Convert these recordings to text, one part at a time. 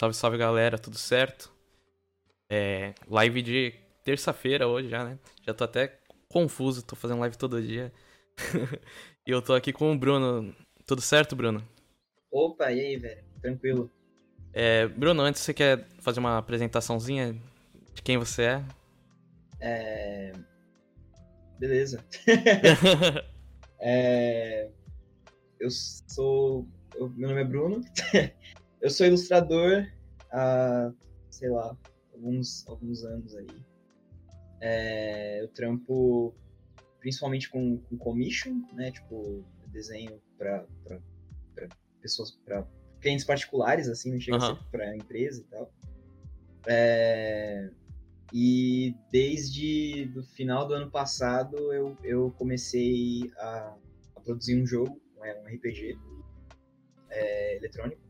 Salve, salve galera, tudo certo? É, live de terça-feira hoje já, né? Já tô até confuso, tô fazendo live todo dia. e eu tô aqui com o Bruno. Tudo certo, Bruno? Opa, e aí, velho? Tranquilo. É, Bruno, antes você quer fazer uma apresentaçãozinha de quem você é? É. Beleza. é... Eu sou. Meu nome é Bruno. Eu sou ilustrador há, sei lá, alguns, alguns anos aí. É... Eu trampo principalmente com, com commission, né? Tipo, desenho para pessoas, para clientes particulares, assim, não chega uhum. a ser para empresa e tal. É, e desde o final do ano passado eu, eu comecei a, a produzir um jogo, um RPG é, eletrônico.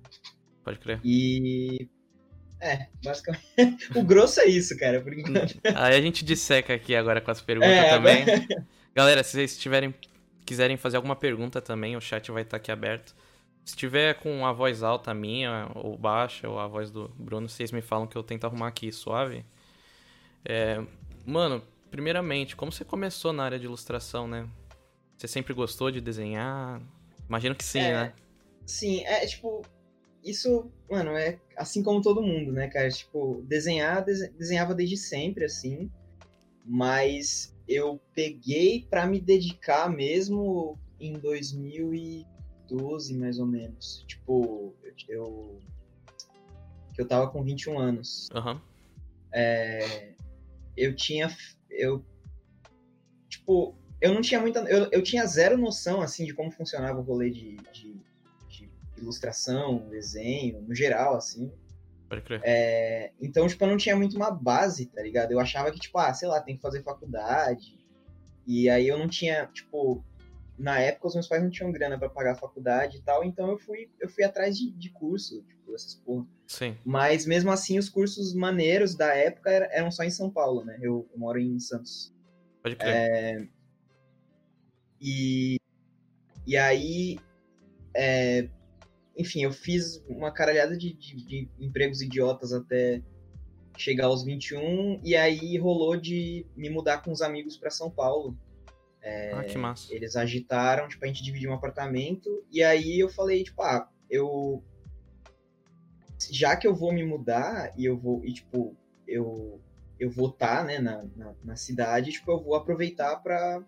Pode crer. E. É, basicamente. o grosso é isso, cara, por enquanto. Aí a gente disseca aqui agora com as perguntas é, também. Galera, se vocês tiverem, quiserem fazer alguma pergunta também, o chat vai estar aqui aberto. Se tiver com a voz alta minha, ou baixa, ou a voz do Bruno, vocês me falam que eu tento arrumar aqui suave. É, mano, primeiramente, como você começou na área de ilustração, né? Você sempre gostou de desenhar? Imagino que sim, é, né? Sim, é tipo. Isso, mano, é assim como todo mundo, né, cara? Tipo, desenhar, desenhava desde sempre, assim. Mas eu peguei para me dedicar mesmo em 2012, mais ou menos. Tipo, eu. Que eu tava com 21 anos. Uhum. É, eu tinha. Eu. Tipo, eu não tinha muita. Eu, eu tinha zero noção, assim, de como funcionava o rolê de, de, de ilustração, desenho, no geral, assim. Pode crer. É, então, tipo, eu não tinha muito uma base, tá ligado? Eu achava que, tipo, ah, sei lá, tem que fazer faculdade. E aí eu não tinha, tipo, na época os meus pais não tinham grana para pagar a faculdade e tal, então eu fui, eu fui atrás de, de curso, tipo, essas porra. Sim. Mas mesmo assim, os cursos maneiros da época eram só em São Paulo, né? Eu, eu moro em Santos. Pode crer. É, e, e aí, é, enfim, eu fiz uma caralhada de, de, de, empregos idiotas até chegar aos 21, e aí rolou de me mudar com os amigos para São Paulo. É, ah, que massa. Eles agitaram, tipo, a gente dividiu um apartamento, e aí eu falei, tipo, ah, eu. Já que eu vou me mudar e eu vou, e tipo, eu, eu vou estar, tá, né, na, na, na, cidade, tipo, eu vou aproveitar pra,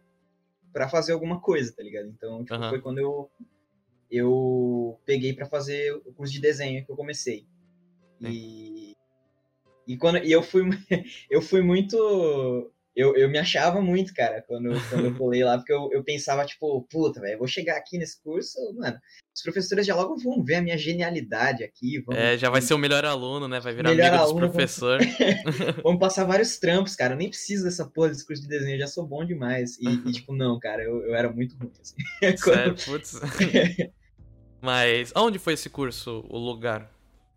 pra fazer alguma coisa, tá ligado? Então, tipo, uhum. foi quando eu, eu peguei para fazer o curso de desenho que eu comecei. E, e, quando, e eu fui, eu fui muito eu, eu me achava muito, cara, quando, quando eu pulei lá, porque eu, eu pensava, tipo, puta, velho, vou chegar aqui nesse curso, mano, os professores já logo vão ver a minha genialidade aqui. Vão, é, já vai ser o melhor aluno, né? Vai virar melhor amigo aluno, dos professores. Vamos... vamos passar vários trampos, cara. Eu nem preciso dessa porra desse curso de desenho, eu já sou bom demais. E, e tipo, não, cara, eu, eu era muito ruim, assim. Sério, putz. Mas, onde foi esse curso, o lugar?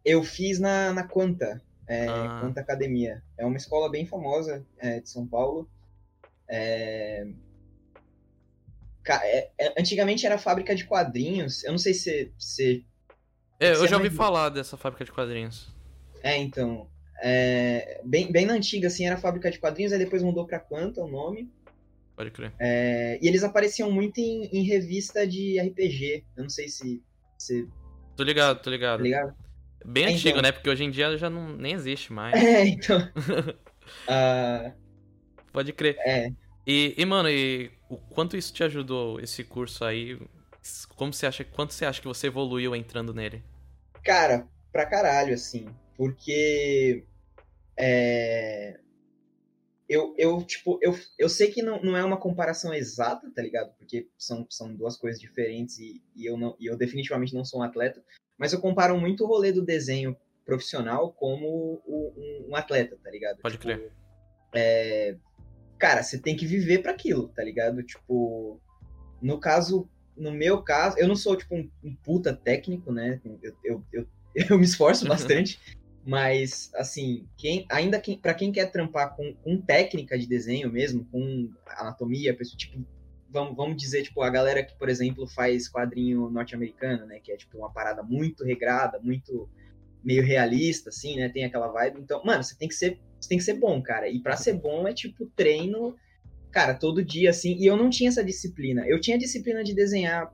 Eu fiz na, na Quanta é, ah. Quanta Academia. É uma escola bem famosa é, de São Paulo. É... É, é... Antigamente era fábrica de quadrinhos. Eu não sei se. se é, eu já ouvi falar dessa fábrica de quadrinhos. É, então. É, bem, bem na antiga, assim, era fábrica de quadrinhos, aí depois mudou pra Quanta o nome. Pode crer. É, e eles apareciam muito em, em, revista de RPG. Eu não sei se. Se... Tô ligado, tô ligado. Tô ligado? Bem é, antigo, então... né? Porque hoje em dia já não, nem existe mais. É, então. uh... Pode crer. É. E, e, mano, e o quanto isso te ajudou, esse curso aí? Como você acha, quanto você acha que você evoluiu entrando nele? Cara, pra caralho, assim. Porque. É. Eu, eu, tipo, eu, eu sei que não, não é uma comparação exata, tá ligado? Porque são, são duas coisas diferentes e, e, eu, não, e eu definitivamente não sou um atleta. Mas eu comparo muito o rolê do desenho profissional como o, um, atleta, tá ligado? Pode tipo, crer. É, cara, você tem que viver para aquilo, tá ligado? Tipo, no caso, no meu caso, eu não sou, tipo, um, um puta técnico, né? Eu, eu, eu, eu me esforço bastante. Mas, assim, quem, ainda quem, para quem quer trampar com, com técnica de desenho mesmo, com anatomia, tipo, vamos, vamos dizer, tipo, a galera que, por exemplo, faz quadrinho norte-americano, né? Que é, tipo, uma parada muito regrada, muito meio realista, assim, né? Tem aquela vibe. Então, mano, você tem que ser, você tem que ser bom, cara. E para ser bom é tipo treino, cara, todo dia, assim. E eu não tinha essa disciplina. Eu tinha disciplina de desenhar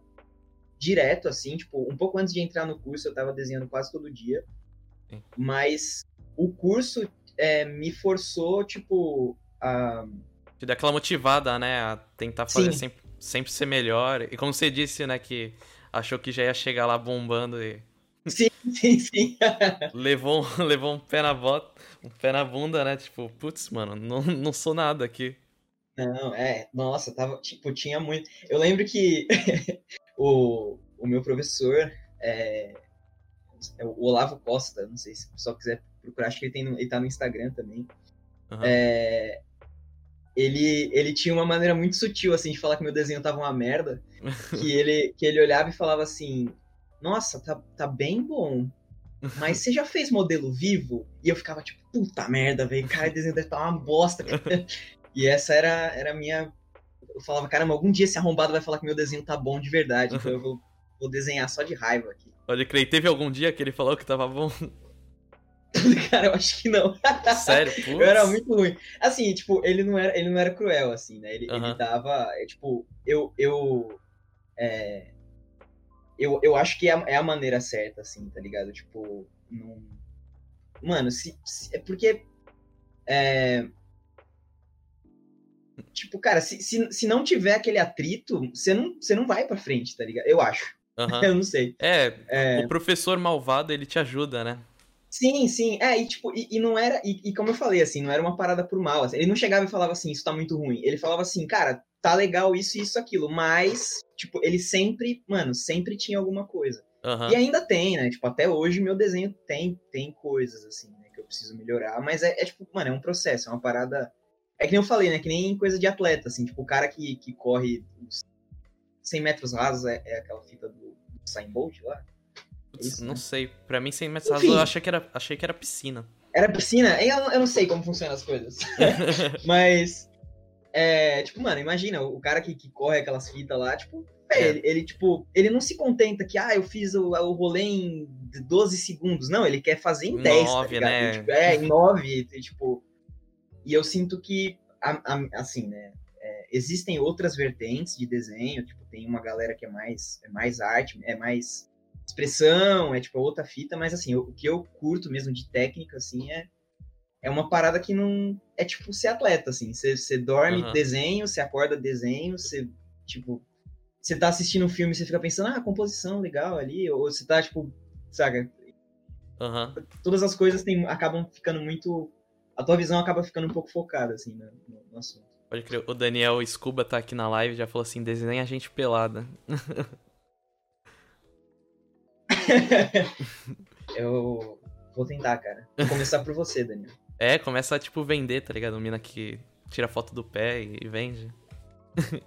direto, assim, tipo, um pouco antes de entrar no curso, eu tava desenhando quase todo dia. Mas o curso é, me forçou, tipo, a. Te dá aquela motivada, né? A tentar fazer sempre, sempre ser melhor. E como você disse, né, que achou que já ia chegar lá bombando e Sim, sim, sim. levou, levou um pé na bota, um pé na bunda, né? Tipo, putz, mano, não, não sou nada aqui. Não, é, nossa, tava, tipo, tinha muito. Eu lembro que o, o meu professor, é, é, o Olavo Costa, não sei se o pessoal quiser procurar, acho que ele, tem no, ele tá no Instagram também. Uhum. É, ele, ele tinha uma maneira muito sutil, assim, de falar que meu desenho tava uma merda. que, ele, que ele olhava e falava assim: nossa, tá, tá bem bom. Mas você já fez modelo vivo? E eu ficava tipo, puta merda, velho, cara, o desenho deve tá uma bosta. e essa era, era a minha. Eu falava, caramba, algum dia esse arrombado vai falar que meu desenho tá bom de verdade, então eu vou, vou desenhar só de raiva aqui. Pode crer, teve algum dia que ele falou que tava bom? cara, eu acho que não. Sério? Putz. Eu era muito ruim. Assim, tipo, ele não era, ele não era cruel, assim, né? Ele, uhum. ele dava. É, tipo, eu. eu é, eu, eu acho que é a, é a maneira certa, assim, tá ligado? Tipo, não... Mano, se, se, é porque. É... Tipo, cara, se, se, se não tiver aquele atrito, você não, você não vai pra frente, tá ligado? Eu acho. Uhum. eu não sei. É, é, o professor malvado, ele te ajuda, né? Sim, sim. É, e tipo, e, e não era. E, e, como eu falei, assim, não era uma parada por mal. Assim, ele não chegava e falava assim, isso tá muito ruim. Ele falava assim, cara, tá legal isso, isso, aquilo. Mas, tipo, ele sempre, mano, sempre tinha alguma coisa. Uhum. E ainda tem, né? Tipo, até hoje meu desenho tem, tem coisas, assim, né, que eu preciso melhorar. Mas é, é, tipo, mano, é um processo, é uma parada. É que nem eu falei, né? Que nem coisa de atleta, assim, tipo, o cara que, que corre 100 metros rasos é, é aquela fita do, do Sign Bolt lá. Putz, Isso, não né? sei. Pra mim, 100 metros rasos eu achei que, era, achei que era piscina. Era piscina? Eu, eu não sei como funcionam as coisas. mas. É, tipo, mano, imagina, o cara que, que corre aquelas fitas lá, tipo, é. ele, ele, tipo, ele não se contenta que, ah, eu fiz o, o rolê em 12 segundos. Não, ele quer fazer em 10, 9, tá né? Tipo, é, em 9, tipo... E eu sinto que, a, a, assim, né, é, existem outras vertentes de desenho, tipo, tem uma galera que é mais, é mais arte, é mais expressão, é, tipo, outra fita, mas, assim, o, o que eu curto mesmo de técnica, assim, é é uma parada que não. É tipo ser atleta, assim. Você, dorme uhum. desenho, você acorda desenho, você, tipo. Você tá assistindo um filme e você fica pensando, ah, composição legal ali, ou você tá, tipo, saca? Uhum. Todas as coisas tem, acabam ficando muito. A tua visão acaba ficando um pouco focada, assim, no, no assunto. Pode crer. O Daniel Scuba tá aqui na live já falou assim: desenha a gente pelada. eu vou tentar, cara. Vou começar por você, Daniel. É, começa a, tipo, vender, tá ligado? Mina que tira foto do pé e, vende.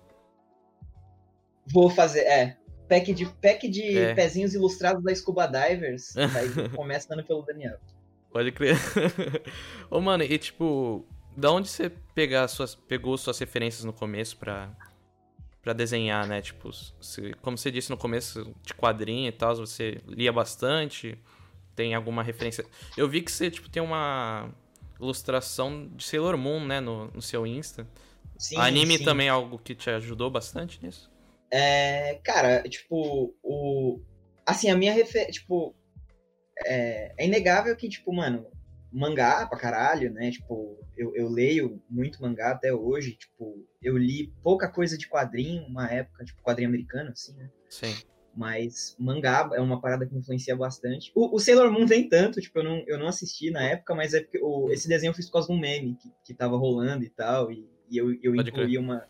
Vou fazer, é. Pack de, pack de é. pezinhos ilustrados da Scuba Divers. Aí começando pelo Daniel. Pode crer. Ô, mano, e tipo, da onde você pegar suas, pegou suas referências no começo pra, pra desenhar, né? Tipo, se, como você disse no começo de quadrinho e tal, você lia bastante, tem alguma referência. Eu vi que você, tipo, tem uma ilustração de Sailor Moon, né, no, no seu Insta. Sim, Anime sim. também é algo que te ajudou bastante nisso? É, cara, tipo, o. Assim, a minha referência. Tipo. É, é, inegável que, tipo, mano, mangá pra caralho, né? Tipo, eu, eu leio muito mangá até hoje. Tipo, eu li pouca coisa de quadrinho, uma época, tipo, quadrinho americano, assim, né? Sim. Mas mangá é uma parada que influencia bastante. O, o, Sailor Moon nem tanto, tipo, eu não, eu não assisti na época, mas é porque o, esse desenho eu fiz por causa de um meme que, que tava rolando e tal, e, e eu, eu incluí uma,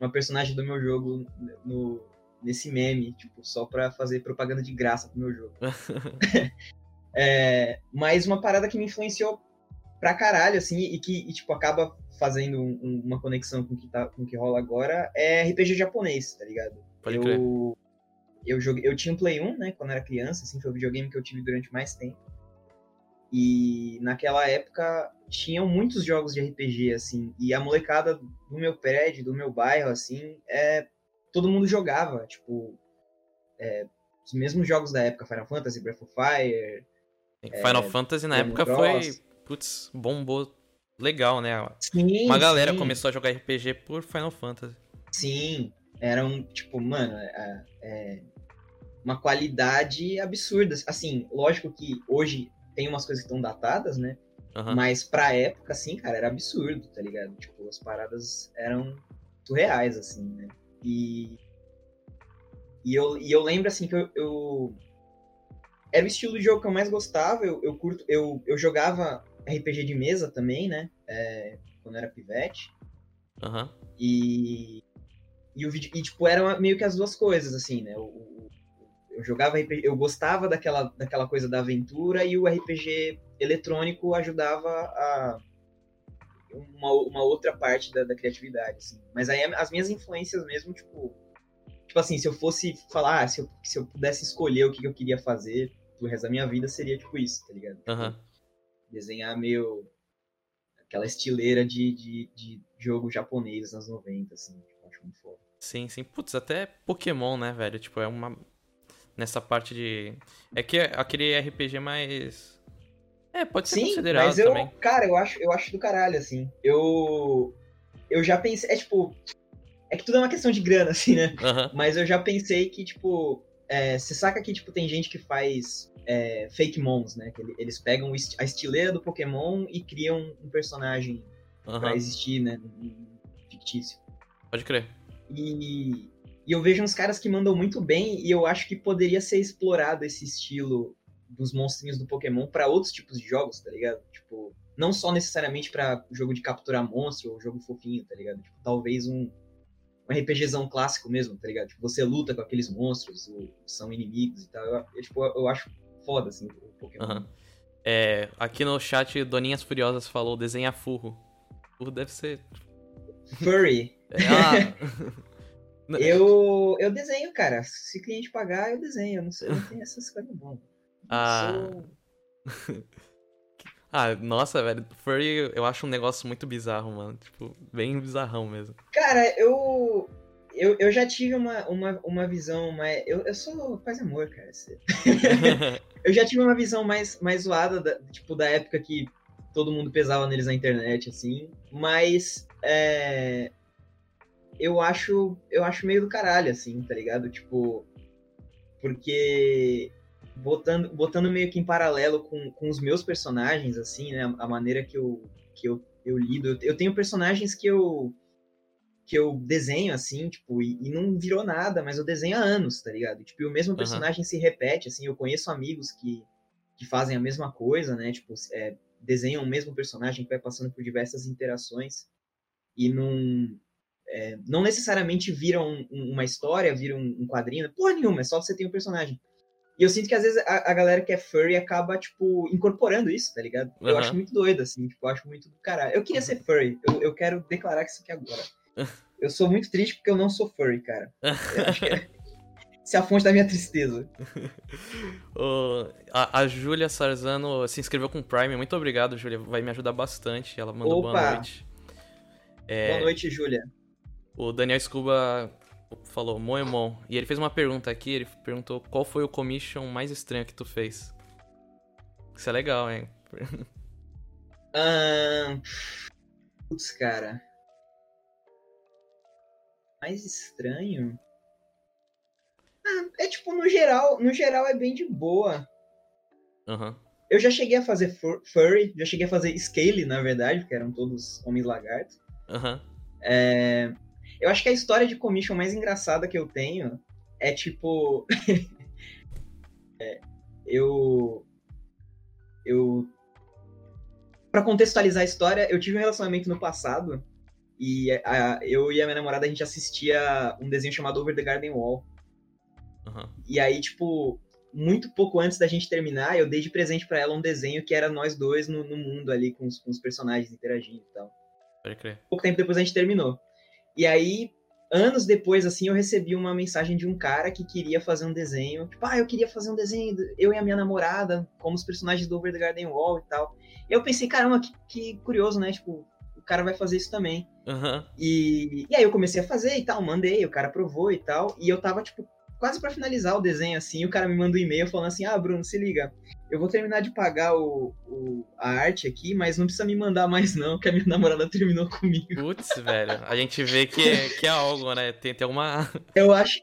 uma personagem do meu jogo no, nesse meme, tipo, só pra fazer propaganda de graça pro meu jogo. é, mas uma parada que me influenciou pra caralho, assim, e que, e, tipo, acaba fazendo um, uma conexão com o que, tá, com o que rola agora, é RPG japonês, tá ligado? Pode eu, crer eu joguei, eu tinha um Play 1, né, quando era criança, assim, foi o videogame que eu tive durante mais tempo. E naquela época tinham muitos jogos de RPG, assim, e a molecada do meu prédio, do meu bairro, assim, é, todo mundo jogava, tipo, é, os mesmos jogos da época, Final Fantasy, Breath of Fire, Final é, Fantasy na época foi, putz, bombou legal, né? Sim, Uma galera sim. começou a jogar RPG por Final Fantasy. Sim, era um, tipo, mano, é, é uma qualidade absurda. Assim, lógico que hoje tem umas coisas que estão datadas, né? Uhum. Mas pra época, assim, cara, era absurdo, tá ligado? Tipo, as paradas eram surreais, assim, né? E. E eu, e eu lembro, assim, que eu, eu. Era o estilo de jogo que eu mais gostava. Eu, eu curto. Eu, eu jogava RPG de mesa também, né? É, quando era pivete. Uhum. E. E, o, e, tipo, eram meio que as duas coisas, assim, né? O, eu jogava RPG, eu gostava daquela, daquela coisa da aventura e o RPG eletrônico ajudava a uma, uma outra parte da, da criatividade, assim. Mas aí as minhas influências mesmo, tipo, tipo assim, se eu fosse falar, ah, se, eu, se eu pudesse escolher o que eu queria fazer pro resto da minha vida, seria tipo isso, tá ligado? Uhum. desenhar meio aquela estileira de, de, de jogo japonês nos 90, assim, tipo, acho muito foda. Sim, sim. Putz, até Pokémon, né, velho? Tipo, é uma nessa parte de. É que é aquele RPG mais. É, pode ser Sim, considerado mas eu, também. Cara, eu acho, eu acho do caralho, assim. Eu. Eu já pensei. É tipo. É que tudo é uma questão de grana, assim, né? Uhum. Mas eu já pensei que, tipo. É, você saca que, tipo, tem gente que faz é, fake mons, né? Que eles pegam a estileira do Pokémon e criam um personagem uhum. pra existir, né? Fictício. Pode crer. E, e eu vejo uns caras que mandam muito bem e eu acho que poderia ser explorado esse estilo dos monstrinhos do Pokémon para outros tipos de jogos, tá ligado? Tipo, não só necessariamente para jogo de capturar monstro ou jogo fofinho, tá ligado? Tipo, talvez um, um RPGzão clássico mesmo, tá ligado? Tipo, você luta com aqueles monstros, ou, são inimigos e tal. Eu, eu, tipo, eu acho foda, assim, o Pokémon. Uhum. É, aqui no chat, Doninhas Furiosas falou desenha furro. Furro deve ser... Furry. É, ah... Eu, eu desenho, cara. Se cliente pagar, eu desenho. Eu não sei, não tem essas coisas bom. Ah. Sou... ah, nossa, velho. Furry eu acho um negócio muito bizarro, mano. Tipo, bem bizarrão mesmo. Cara, eu. Eu, eu já tive uma, uma, uma visão mais. Eu, eu sou paz e amor, cara. eu já tive uma visão mais, mais zoada, da, tipo, da época que todo mundo pesava neles na internet, assim. Mas. É, eu acho, eu acho meio do caralho, assim, tá ligado? Tipo, porque botando, botando meio que em paralelo com, com os meus personagens, assim, né? A maneira que eu, que eu, eu lido. Eu tenho personagens que eu que eu desenho, assim, tipo, e, e não virou nada, mas eu desenho há anos, tá ligado? Tipo, e o mesmo personagem uhum. se repete, assim, eu conheço amigos que, que fazem a mesma coisa, né? Tipo, é, desenham o mesmo personagem que vai passando por diversas interações e não é, não necessariamente viram um, uma história, viram um quadrinho, porra nenhuma, é só você tem um personagem. E eu sinto que às vezes a, a galera que é furry acaba, tipo, incorporando isso, tá ligado? Uhum. Eu acho muito doido, assim, tipo, eu acho muito do caralho. Eu queria ser furry, eu, eu quero declarar isso aqui agora. Eu sou muito triste porque eu não sou furry, cara. É... Isso é a fonte da minha tristeza. oh, a, a Júlia Sarzano se inscreveu com o Prime. Muito obrigado, Júlia. Vai me ajudar bastante. Ela mandou Opa. boa noite. É... Boa noite, Júlia. O Daniel Scuba falou Moemon. E ele fez uma pergunta aqui, ele perguntou qual foi o commission mais estranho que tu fez. Isso é legal, hein? Um... Putz, cara. Mais estranho? Ah, é tipo, no geral, no geral é bem de boa. Uhum. Eu já cheguei a fazer furry, já cheguei a fazer scale, na verdade, porque eram todos homens lagartos. Uhum. É... Eu acho que a história de commission mais engraçada que eu tenho é tipo. é, eu. Eu. Pra contextualizar a história, eu tive um relacionamento no passado e a, eu e a minha namorada a gente assistia um desenho chamado Over the Garden Wall. Uhum. E aí, tipo, muito pouco antes da gente terminar, eu dei de presente para ela um desenho que era nós dois no, no mundo ali, com os, com os personagens interagindo e tal. Pode crer. Pouco tempo depois a gente terminou. E aí, anos depois, assim, eu recebi uma mensagem de um cara que queria fazer um desenho. Tipo, ah, eu queria fazer um desenho, eu e a minha namorada, como os personagens do Over the Garden Wall e tal. E eu pensei, caramba, que, que curioso, né? Tipo, o cara vai fazer isso também. Uhum. E, e aí eu comecei a fazer e tal, mandei, o cara aprovou e tal. E eu tava, tipo, quase para finalizar o desenho, assim, o cara me manda um e-mail falando assim, ah, Bruno, se liga, eu vou terminar de pagar o, o, a arte aqui, mas não precisa me mandar mais não, que a minha namorada terminou comigo. Putz, velho, a gente vê que é, que é algo, né? Tem, tem uma... Eu acho...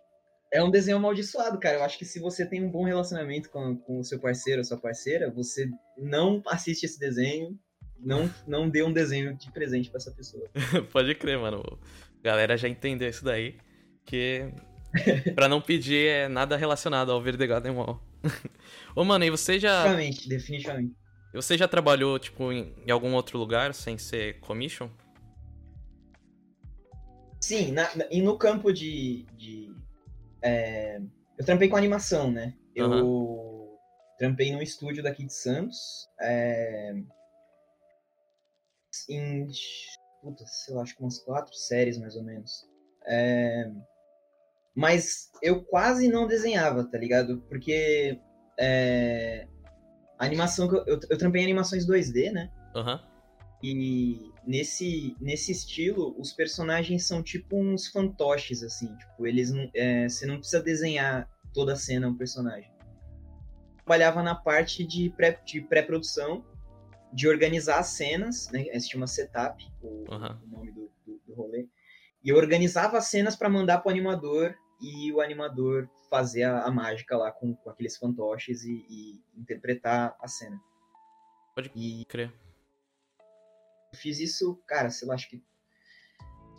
É um desenho amaldiçoado, cara. Eu acho que se você tem um bom relacionamento com, com o seu parceiro ou sua parceira, você não assiste esse desenho, não, não dê um desenho de presente para essa pessoa. Pode crer, mano. galera já entendeu isso daí. Que pra não pedir é nada relacionado ao Verde Garden Wall. Ô, mano, e você já. Definitivamente, definitivamente. Você já trabalhou, tipo, em, em algum outro lugar sem ser commission? Sim, na, e no campo de. de é, eu trampei com animação, né? Eu uhum. trampei num estúdio daqui de Santos. É, em. Puta, sei lá, acho que umas quatro séries mais ou menos. É, mas eu quase não desenhava, tá ligado? Porque é, a animação que eu, eu, eu trampei animações 2D, né? Uhum. E nesse, nesse estilo, os personagens são tipo uns fantoches, assim. Tipo, eles não. É, você não precisa desenhar toda a cena um personagem. Eu trabalhava na parte de pré-produção, de, pré de organizar as cenas, né? Esse chama setup, o, uhum. o nome do, do, do rolê. E eu organizava as cenas para mandar pro animador e o animador fazer a, a mágica lá com, com aqueles fantoches e, e, interpretar a cena. Pode e crer. Eu fiz isso, cara, sei lá, acho que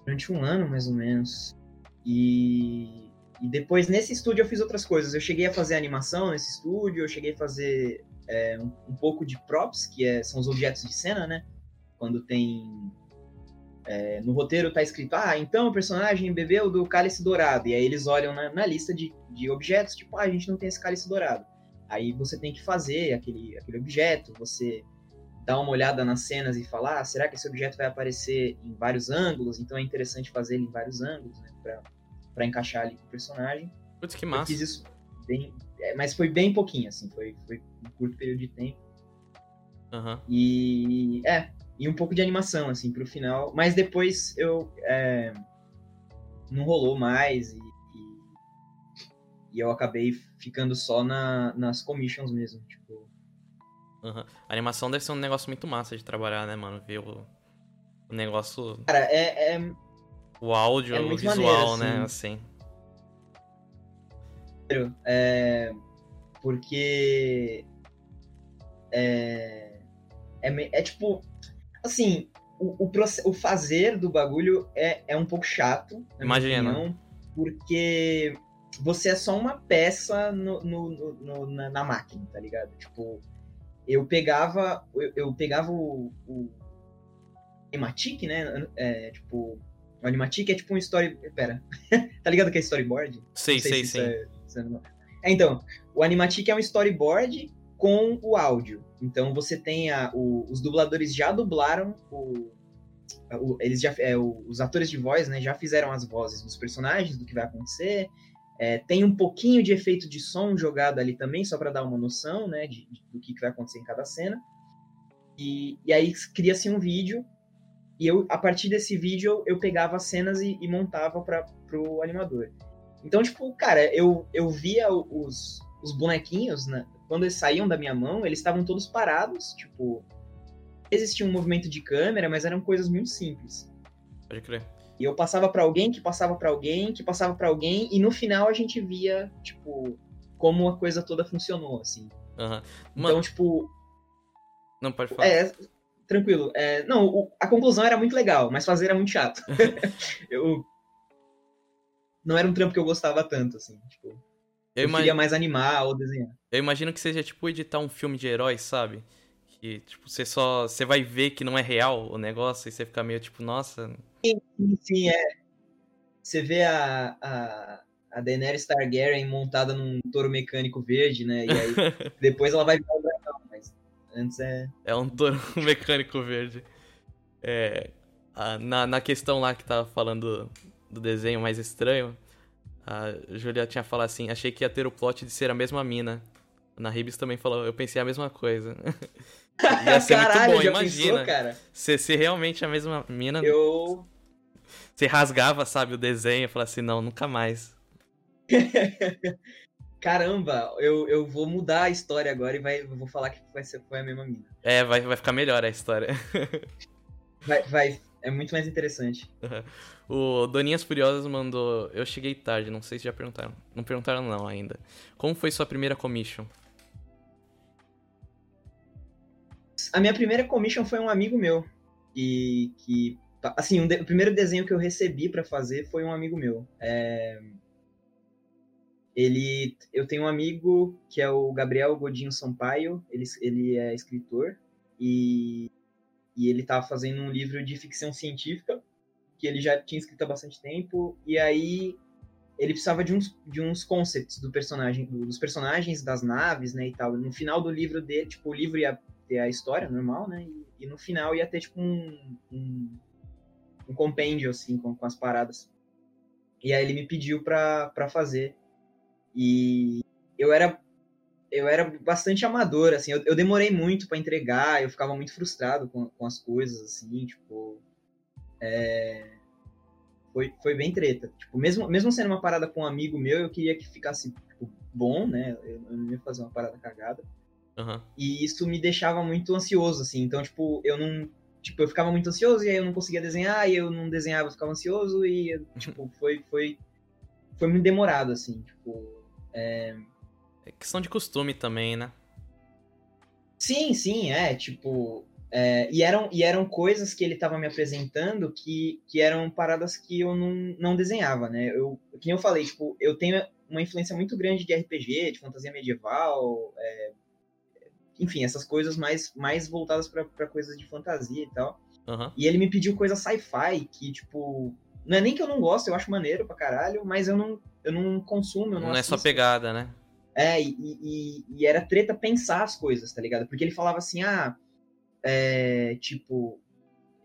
durante um ano mais ou menos. E, e depois nesse estúdio eu fiz outras coisas. Eu cheguei a fazer animação nesse estúdio, eu cheguei a fazer é, um, um, pouco de props, que é, são os objetos de cena, né? Quando tem é, no roteiro tá escrito, ah, então o personagem bebeu do cálice dourado. E aí eles olham na, na lista de, de objetos, tipo, ah, a gente não tem esse cálice dourado. Aí você tem que fazer aquele, aquele objeto, você dá uma olhada nas cenas e falar, ah, será que esse objeto vai aparecer em vários ângulos? Então é interessante fazer ele em vários ângulos, né? Pra, pra encaixar ali com o personagem. Putz, que massa. Eu fiz isso bem... É, mas foi bem pouquinho, assim, foi, foi um curto período de tempo. Uhum. E é, e um pouco de animação, assim, pro final. Mas depois eu. É, não rolou mais e, e, e, eu acabei ficando só na, nas commissions mesmo, tipo. Uhum. A animação deve ser um negócio muito massa de trabalhar, né, mano? Ver o, o negócio. Cara, é. é o áudio, é o visual, maneiro, assim. né? Assim. É. Porque. É. É, é tipo assim, o, o, o, fazer do bagulho é, é um pouco chato. Imagina. Opinião, porque você é só uma peça no, no, no, na, na, máquina, tá ligado? Tipo, eu pegava. Eu, eu pegava o, o Animatic, né? É, tipo. O Animatic é tipo um story. Pera. tá ligado que é storyboard? Sei, sei, sei. É, é, então, o Animatic é um storyboard com o áudio. Então você tem a, o, os dubladores já dublaram o, o eles já é, o, os atores de voz, né, já fizeram as vozes dos personagens do que vai acontecer. É, tem um pouquinho de efeito de som jogado ali também, só para dar uma noção, né, de, de, do que, vai acontecer em cada cena. E, e aí cria-se um vídeo e eu a partir desse vídeo eu pegava as cenas e, e montava para o animador. Então tipo, cara, eu eu via os, os bonequinhos, né, quando eles saíam da minha mão, eles estavam todos parados, tipo, existia um movimento de câmera, mas eram coisas muito simples. Pode crer. E eu passava para alguém, que passava para alguém, que passava para alguém, e no final a gente via, tipo, como a coisa toda funcionou, assim. Uhum. Então, tipo. Não, pode falar. É, tranquilo. É, não, o, a conclusão era muito legal, mas fazer era muito chato. eu. Não era um trampo que eu gostava tanto, assim, tipo. Eu, eu imag... queria mais animar ou desenhar. Eu imagino que seja tipo editar um filme de heróis, sabe? Que, tipo, você só. Você vai ver que não é real o negócio e você fica meio tipo, nossa. Sim, sim, é. Você vê a, a, a Daenerys Targaryen montada num touro mecânico verde, né? E aí depois ela vai virar o dragão, mas antes é. É um touro mecânico verde. É. Na, na questão lá que tava falando do desenho mais estranho, a Julia tinha falado assim, achei que ia ter o plot de ser a mesma mina. Na Ribs também falou, eu pensei a mesma coisa. ia ser Caralho, muito bom, imagina. Pensou, cara? Se, se realmente a mesma mina. Eu. Você rasgava, sabe, o desenho e falava assim, não, nunca mais. Caramba, eu, eu vou mudar a história agora e vai, vou falar que vai ser, foi a mesma mina. É, vai, vai ficar melhor a história. vai, vai, é muito mais interessante. O Doninhas Furiosas mandou. Eu cheguei tarde, não sei se já perguntaram. Não perguntaram, não, ainda. Como foi sua primeira commission? A minha primeira commission foi um amigo meu. E que. Assim, um de, o primeiro desenho que eu recebi para fazer foi um amigo meu. É, ele. Eu tenho um amigo que é o Gabriel Godinho Sampaio. Ele, ele é escritor. E, e ele tava fazendo um livro de ficção científica que ele já tinha escrito há bastante tempo, e aí ele precisava de uns, de uns concepts do personagem, dos personagens, das naves, né, e tal. No final do livro dele, tipo, o livro ia ter a história normal, né, e, e no final ia ter, tipo, um, um, um compêndio, assim, com, com as paradas. E aí ele me pediu pra, fazer. E eu era eu era bastante amador, assim, eu, eu demorei muito para entregar, eu ficava muito frustrado com, com as coisas, assim, tipo, é, foi, foi bem treta. Tipo, mesmo, mesmo sendo uma parada com um amigo meu, eu queria que ficasse tipo, bom, né? Eu, não ia fazer uma parada cagada. Uhum. E isso me deixava muito ansioso, assim. Então, tipo, eu não. Tipo, eu ficava muito ansioso e aí eu não conseguia desenhar, e eu não desenhava, eu ficava ansioso, e, tipo, foi, foi, foi muito demorado, assim. Tipo. É... é questão de costume também, né? Sim, sim, é. Tipo, é, e, eram, e eram coisas que ele estava me apresentando que, que eram paradas que eu não, não desenhava, né? Eu, que eu falei, tipo, eu tenho uma influência muito grande de RPG, de fantasia medieval, é, enfim, essas coisas mais, mais voltadas para coisas de fantasia e tal. Uhum. E ele me pediu coisa sci-fi, que, tipo, não é nem que eu não gosto, eu acho maneiro pra caralho, mas eu não, eu não consumo, eu não Não assisto. é só pegada, né? É, e, e, e, era treta pensar as coisas, tá ligado? Porque ele falava assim, ah, é, tipo,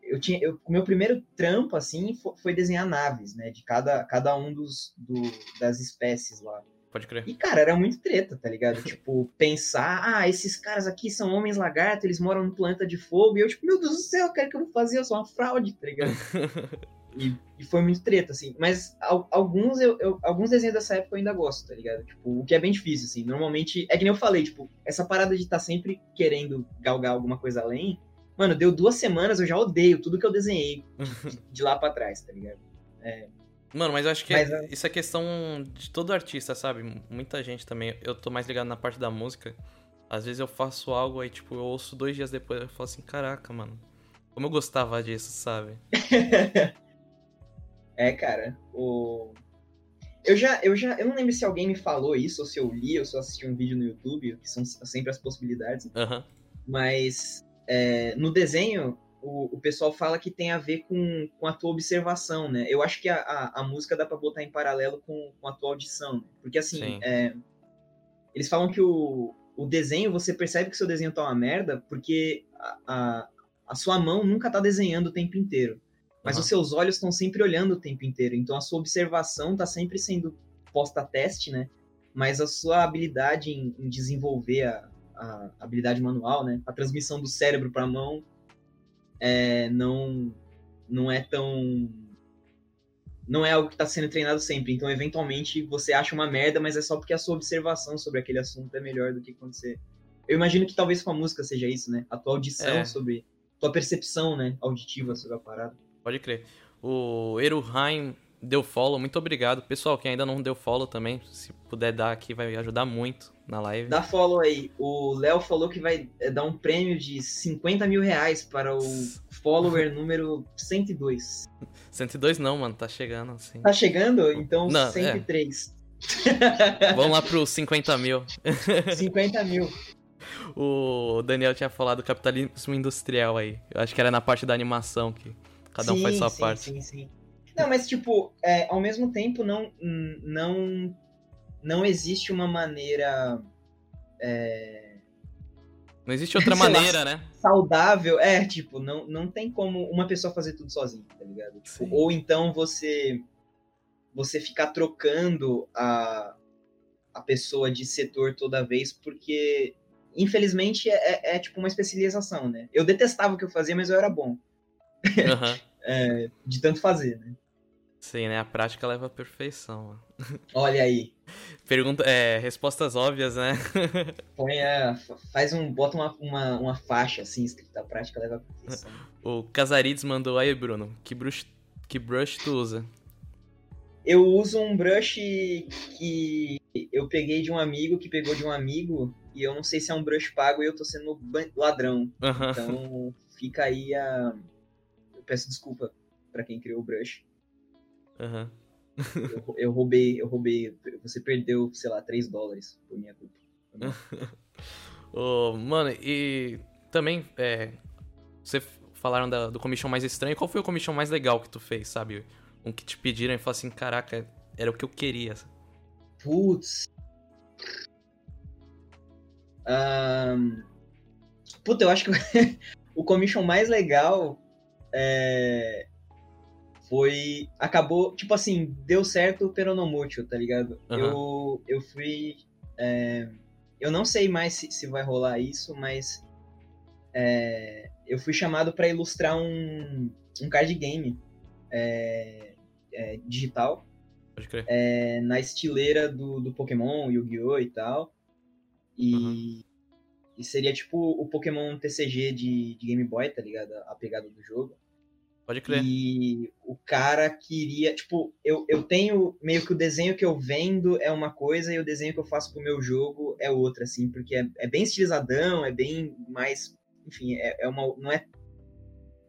eu tinha, eu, meu primeiro trampo, assim, foi, desenhar naves, né, de cada, cada um dos, do, das espécies lá. Pode crer. E, cara, era muito treta, tá ligado? tipo, pensar, ah, esses caras aqui são homens lagarto, eles moram no planeta de fogo, e eu, tipo, meu Deus do céu, cara, o que eu vou fazer? Eu sou uma fraude, tá ligado? e, e, foi muito treta, assim. Mas alguns, eu, eu, alguns desenhos dessa época eu ainda gosto, tá ligado? Tipo, o que é bem difícil, assim. Normalmente, é que nem eu falei, tipo, essa parada de estar tá sempre querendo galgar alguma coisa além, mano, deu duas semanas, eu já odeio tudo que eu desenhei de, de lá para trás, tá ligado? É, Mano, mas eu acho que mas, é, isso é questão de todo artista, sabe? Muita gente também. Eu tô mais ligado na parte da música. Às vezes eu faço algo aí, tipo, eu ouço dois dias depois eu falo assim, caraca, mano. Como eu gostava disso, sabe? é, cara. O... Eu já, eu já. Eu não lembro se alguém me falou isso, ou se eu li, ou se eu assisti um vídeo no YouTube, que são sempre as possibilidades. Uhum. Mas é, no desenho, o, o, pessoal fala que tem a ver com, com a tua observação, né? Eu acho que a, a, a música dá para botar em paralelo com, com a tua audição, né? Porque assim, é, eles falam que o, o desenho, você percebe que seu desenho tá uma merda, porque a, a, a sua mão nunca tá desenhando o tempo inteiro. Mas uhum. os seus olhos estão sempre olhando o tempo inteiro. Então a sua observação tá sempre sendo posta a teste, né? Mas a sua habilidade em, em desenvolver a, a habilidade manual, né? A transmissão do cérebro para a mão é, não não é tão não é algo que está sendo treinado sempre. Então, eventualmente, você acha uma merda, mas é só porque a sua observação sobre aquele assunto é melhor do que quando você. Eu imagino que talvez com a música seja isso, né? A tua audição é. sobre. tua percepção, né? Auditiva sobre a parada. Pode crer. O Eruheim deu follow, muito obrigado. Pessoal, que ainda não deu follow também, se puder dar aqui, vai ajudar muito na live. Dá follow aí. O Léo falou que vai é, dar um prêmio de 50 mil reais para o follower número 102. 102 não, mano, tá chegando assim. Tá chegando? Então não, 103. É. Vamos lá pro 50 mil. 50 mil. O Daniel tinha falado capitalismo industrial aí. Eu acho que era na parte da animação que cada sim, um faz sua sim, parte. Sim, sim. Não, mas tipo, é, ao mesmo tempo não, não não existe uma maneira. É... Não existe outra maneira, lá, né? Saudável. É, tipo, não, não tem como uma pessoa fazer tudo sozinha, tá ligado? Tipo, ou então você você ficar trocando a, a pessoa de setor toda vez, porque infelizmente é, é, é tipo uma especialização, né? Eu detestava o que eu fazia, mas eu era bom. Uhum. é, de tanto fazer, né? Sim, né? A prática leva à perfeição. Olha aí. Pergunta, é, respostas óbvias, né? Põe a, faz um, bota uma, uma, uma faixa assim escrita, a prática leva à perfeição. O Casarides mandou aí, Bruno, que brush, que brush tu usa? Eu uso um brush que eu peguei de um amigo que pegou de um amigo e eu não sei se é um brush pago e eu tô sendo ladrão. Uhum. Então fica aí a. Peço desculpa para quem criou o brush. Uhum. eu, eu, roubei, eu roubei. Você perdeu, sei lá, 3 dólares por minha culpa. oh, mano, e também, é, você falaram da, do commission mais estranho. Qual foi o commission mais legal que tu fez, sabe? Um que te pediram e falaram assim, caraca, era o que eu queria. Putz. Um... Puta, eu acho que o commission mais legal é... foi. Acabou, tipo assim, deu certo o Peronomútil, tá ligado? Uhum. Eu, eu fui. É... Eu não sei mais se, se vai rolar isso, mas. É... Eu fui chamado para ilustrar um, um card game é... é digital é, na estileira do, do Pokémon, Yu-Gi-Oh! e tal. E, uhum. E, seria tipo o Pokémon TCG de, de, Game Boy, tá ligado? A pegada do jogo. Pode crer. E o cara queria. Tipo, eu, eu tenho meio que o desenho que eu vendo é uma coisa e o desenho que eu faço pro meu jogo é outra, assim, porque é, é bem estilizadão, é bem mais. Enfim, é, é uma. Não é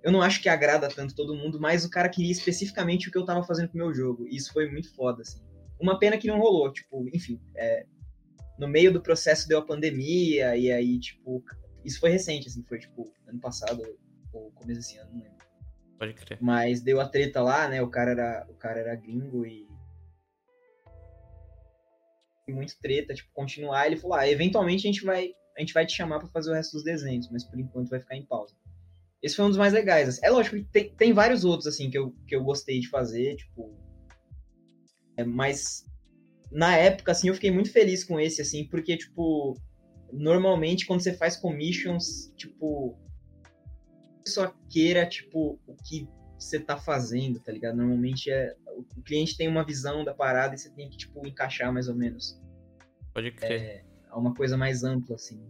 eu não acho que agrada tanto todo mundo, mas o cara queria especificamente o que eu tava fazendo com o meu jogo. E isso foi muito foda, assim. Uma pena que não rolou, tipo, enfim, é, no meio do processo deu a pandemia, e aí, tipo, isso foi recente, assim, foi, tipo, ano passado, ou começo desse ano, não lembro. Pode crer. Mas deu a treta lá, né, o cara era, o cara era gringo e... Muito treta, tipo, continuar, ele falou, ah, eventualmente a gente vai, a gente vai te chamar para fazer o resto dos desenhos, mas por enquanto vai ficar em pausa. Esse foi um dos mais legais. Assim. É lógico que tem, tem vários outros, assim, que eu, que eu gostei de fazer, tipo. É, mas na época, assim, eu fiquei muito feliz com esse, assim, porque, tipo, normalmente quando você faz commissions, tipo, só queira, tipo, o que você tá fazendo, tá ligado? Normalmente é. O cliente tem uma visão da parada e você tem que, tipo, encaixar mais ou menos. Pode crer. É uma coisa mais ampla, assim.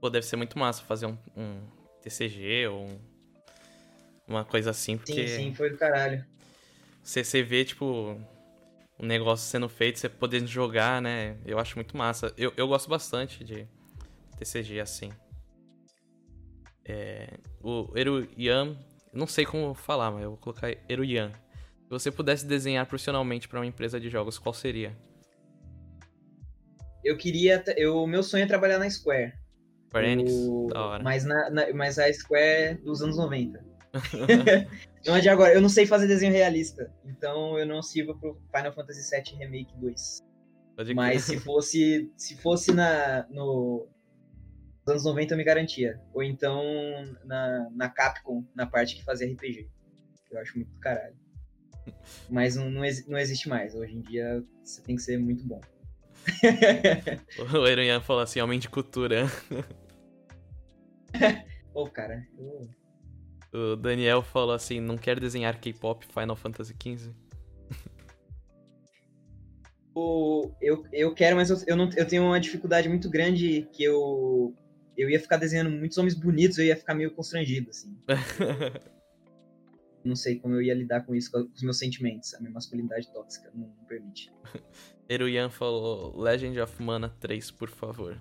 Pô, deve ser muito massa fazer um, um TCG ou uma coisa assim, porque... Sim, sim, foi do caralho. Você, você vê, tipo, um negócio sendo feito, você podendo jogar, né? Eu acho muito massa. Eu, eu gosto bastante de TCG assim. É, o Eruyan, não sei como falar, mas eu vou colocar Eruyan. Se você pudesse desenhar profissionalmente para uma empresa de jogos, qual seria? Eu queria. O meu sonho é trabalhar na Square. Square Enix? O... Da hora. Mas, na, na, mas a Square dos anos 90. não é de agora. Eu não sei fazer desenho realista. Então eu não sirvo pro Final Fantasy VII Remake 2. Pode mas se fosse, se fosse na, no, nos anos 90 eu me garantia. Ou então na, na Capcom, na parte que fazia RPG. Eu acho muito caralho. Mas não, não, não existe mais. Hoje em dia você tem que ser muito bom. o Eruyan falou assim, homem de cultura. Ô, oh, cara. Eu... O Daniel falou assim, não quer desenhar K-pop Final Fantasy XV? o, eu, eu quero, mas eu, eu, não, eu tenho uma dificuldade muito grande que eu, eu ia ficar desenhando muitos homens bonitos, eu ia ficar meio constrangido, assim. não sei como eu ia lidar com isso, com os meus sentimentos. A minha masculinidade tóxica não, não permite. Eruyan falou Legend of Mana 3, por favor.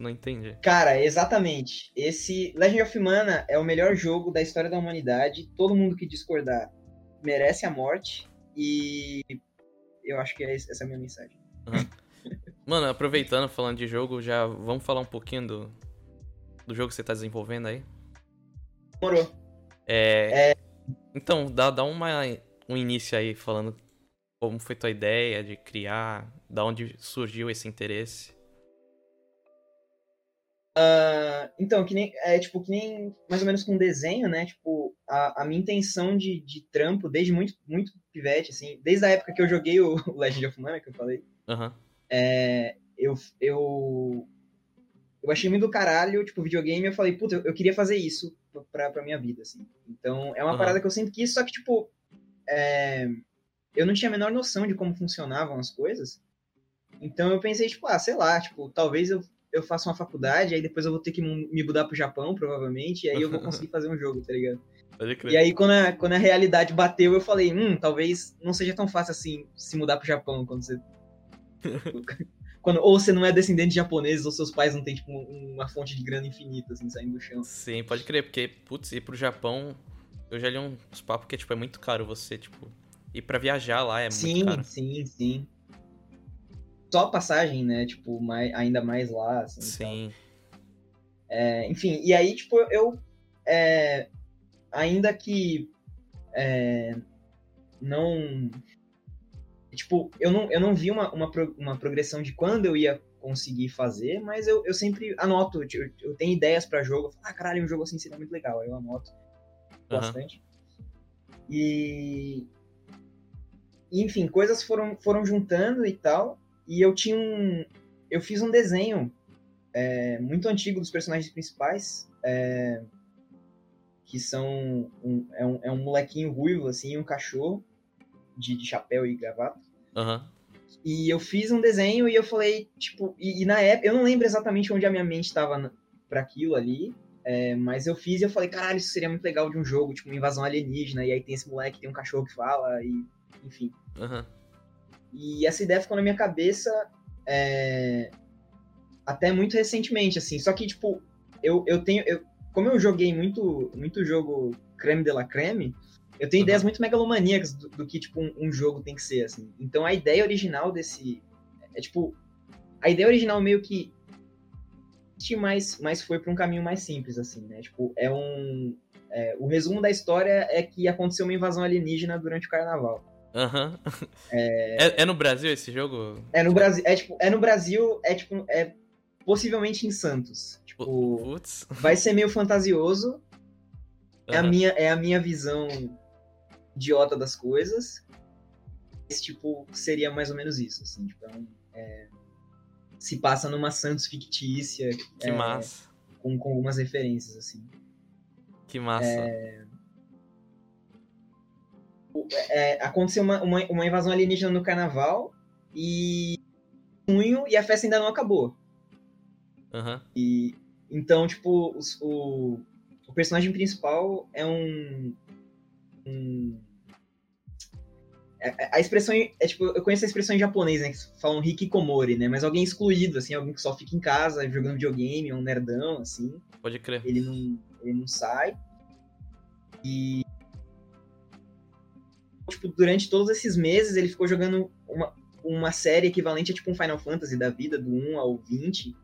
Não entendi. Cara, exatamente. Esse Legend of Mana é o melhor jogo da história da humanidade. Todo mundo que discordar merece a morte. E eu acho que é essa é a minha mensagem. Uhum. Mano, aproveitando, falando de jogo, já vamos falar um pouquinho do, do jogo que você tá desenvolvendo aí? Morou. É, é... Então, dá, dá uma, um início aí falando como foi tua ideia de criar? Da onde surgiu esse interesse? Uh, então, que nem, é, tipo, que nem mais ou menos com desenho, né? Tipo, a, a minha intenção de, de trampo desde muito, muito pivete, assim, desde a época que eu joguei o, o Legend of Mana, que eu falei, uhum. é, eu, eu, eu achei muito do caralho, tipo, videogame, eu falei, puta, eu, eu queria fazer isso pra, pra minha vida, assim. Então, é uma uhum. parada que eu sempre quis, só que, tipo, é, eu não tinha a menor noção de como funcionavam as coisas. Então eu pensei, tipo, ah, sei lá, tipo, talvez eu, eu faça uma faculdade, aí depois eu vou ter que me mudar pro Japão, provavelmente, e aí eu vou conseguir fazer um jogo, tá ligado? E aí, quando a, quando a realidade bateu, eu falei, hum, talvez não seja tão fácil assim se mudar pro Japão quando você. quando, ou você não é descendente de japoneses, ou seus pais não têm, tipo, uma fonte de grana infinita, assim, saindo do chão. Sim, pode crer, porque, putz, ir pro Japão, eu já li uns papos que, tipo, é muito caro você, tipo, ir pra viajar lá é sim, muito caro. Sim, sim, sim. Só a passagem, né, tipo, mais, ainda mais lá, assim. Sim. É, enfim, e aí, tipo, eu... É, ainda que é, não tipo eu não, eu não vi uma, uma, uma progressão de quando eu ia conseguir fazer mas eu, eu sempre anoto eu, eu tenho ideias para jogo eu falo, ah caralho um jogo assim seria muito legal aí eu anoto bastante uhum. e enfim coisas foram foram juntando e tal e eu tinha um eu fiz um desenho é, muito antigo dos personagens principais é, que são um, é, um, é um molequinho ruivo, assim, um cachorro de, de chapéu e gravata. Uhum. E eu fiz um desenho e eu falei, tipo, e, e na época, eu não lembro exatamente onde a minha mente estava para aquilo ali, é, mas eu fiz e eu falei, caralho, isso seria muito legal de um jogo, tipo, uma invasão alienígena, e aí tem esse moleque, tem um cachorro que fala, e enfim. Uhum. E essa ideia ficou na minha cabeça é, até muito recentemente, assim, só que, tipo, eu, eu tenho. Eu, como eu joguei muito, muito jogo creme de la creme, eu tenho uhum. ideias muito megalomaníacas do, do que, tipo, um, um, jogo tem que ser, assim. Então, a ideia original desse... É, tipo... A ideia original meio que... Mas, mas foi para um caminho mais simples, assim, né? Tipo, é um... É, o resumo da história é que aconteceu uma invasão alienígena durante o carnaval. Aham. Uhum. É... é... É, no Brasil esse jogo? É no Brasil. É, tipo, é no Brasil, é tipo. É possivelmente em Santos. Tipo, Putz. vai ser meio fantasioso. Uhum. É, a minha, é a minha visão idiota das coisas. Esse tipo seria mais ou menos isso, assim. Tipo, é, é se passa numa Santos fictícia. Que é, massa. Com, com algumas referências, assim. Que massa. É, é, aconteceu uma, uma, uma, invasão alienígena no carnaval e junho e a festa ainda não acabou. Uhum. E então, tipo, os, o, o personagem principal é um. um a, é, é, a expressão é tipo, eu conheço a expressão em japonês, né? Que falam hikikomori, né? Mas alguém excluído, assim, alguém que só fica em casa jogando videogame, um nerdão, assim. Pode crer. Ele não, ele não sai. E. Tipo, durante todos esses meses ele ficou jogando uma, uma série equivalente a tipo um Final Fantasy da vida, do 1 ao 20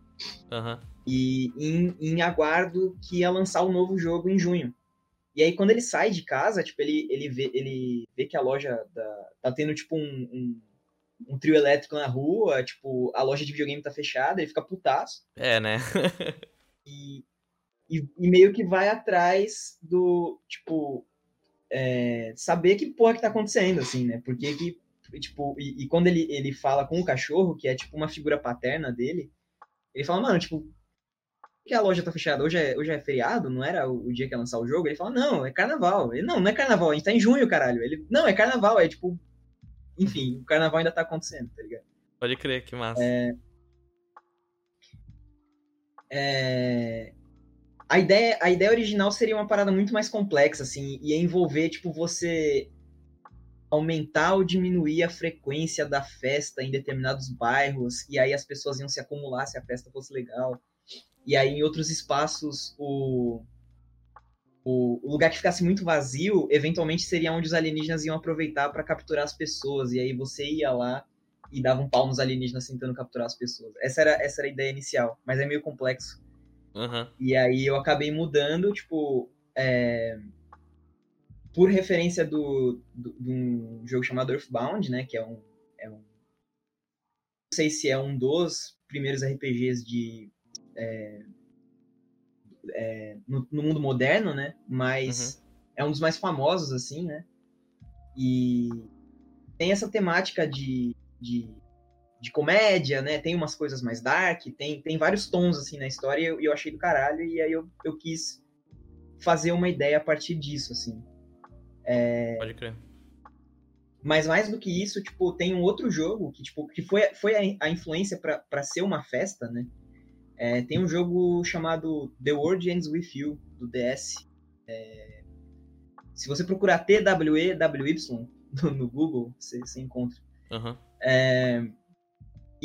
Uhum. E em, em aguardo que ia lançar o um novo jogo em junho. E aí, quando ele sai de casa, tipo, ele, ele, vê, ele vê que a loja da, tá tendo, tipo, um, um, um, trio elétrico na rua, tipo, a loja de videogame tá fechada, ele fica putaço. É, né? e, e, e, meio que vai atrás do, tipo, é, saber que porra que tá acontecendo, assim, né? Porque que, tipo, e, e, quando ele, ele fala com o cachorro, que é, tipo, uma figura paterna dele, ele fala, mano, tipo, que a loja tá fechada? Hoje é, hoje é feriado? Não era o, o, dia que ia lançar o jogo? Ele fala, não, é carnaval. Ele, não, não é carnaval, a gente tá em junho, caralho. Ele, não, é carnaval, é tipo. Enfim, o carnaval ainda tá acontecendo, tá ligado? Pode crer, que massa. É... É... A, ideia, a ideia original seria uma parada muito mais complexa, assim, ia envolver, tipo, você aumentar ou diminuir a frequência da festa em determinados bairros, e aí as pessoas iam se acumular se a festa fosse legal. E aí em outros espaços o, o, o lugar que ficasse muito vazio, eventualmente seria onde os alienígenas iam aproveitar para capturar as pessoas, e aí você ia lá e dava um pau nos alienígenas tentando capturar as pessoas. Essa era, essa era a ideia inicial, mas é meio complexo. Uhum. E aí eu acabei mudando, tipo, é, por referência do, do, de um jogo chamado Earthbound, né? Que é um, é um. Não sei se é um dos primeiros RPGs de. É, é, no, no, mundo moderno, né? Mas uhum. é um dos mais famosos, assim, né? E tem essa temática de, de, de, comédia, né? Tem umas coisas mais dark, tem, tem vários tons, assim, na história e eu, eu achei do caralho. E aí eu, eu quis fazer uma ideia a partir disso, assim. É... Pode crer. Mas mais do que isso, tipo, tem um outro jogo que, tipo, que foi, foi a, a influência para ser uma festa, né? É, tem um jogo chamado The World Ends With You, do DS. É, se você procurar TWEWY no, no Google, você, você encontra. Uhum. É,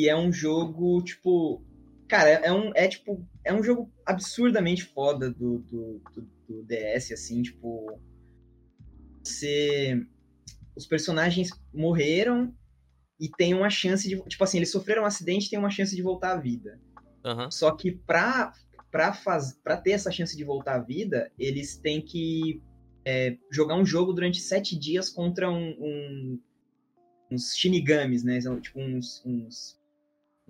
e é um jogo, tipo. Cara, é um, é, tipo, é um jogo absurdamente foda do, do, do, do DS, assim, tipo. Você. Os personagens morreram e tem uma chance de. Tipo assim, eles sofreram um acidente e tem uma chance de voltar à vida. Uhum. Só que pra, pra, faz, pra ter essa chance de voltar à vida, eles têm que é, jogar um jogo durante sete dias contra um, um, uns shinigamis, né? Tipo, uns, uns,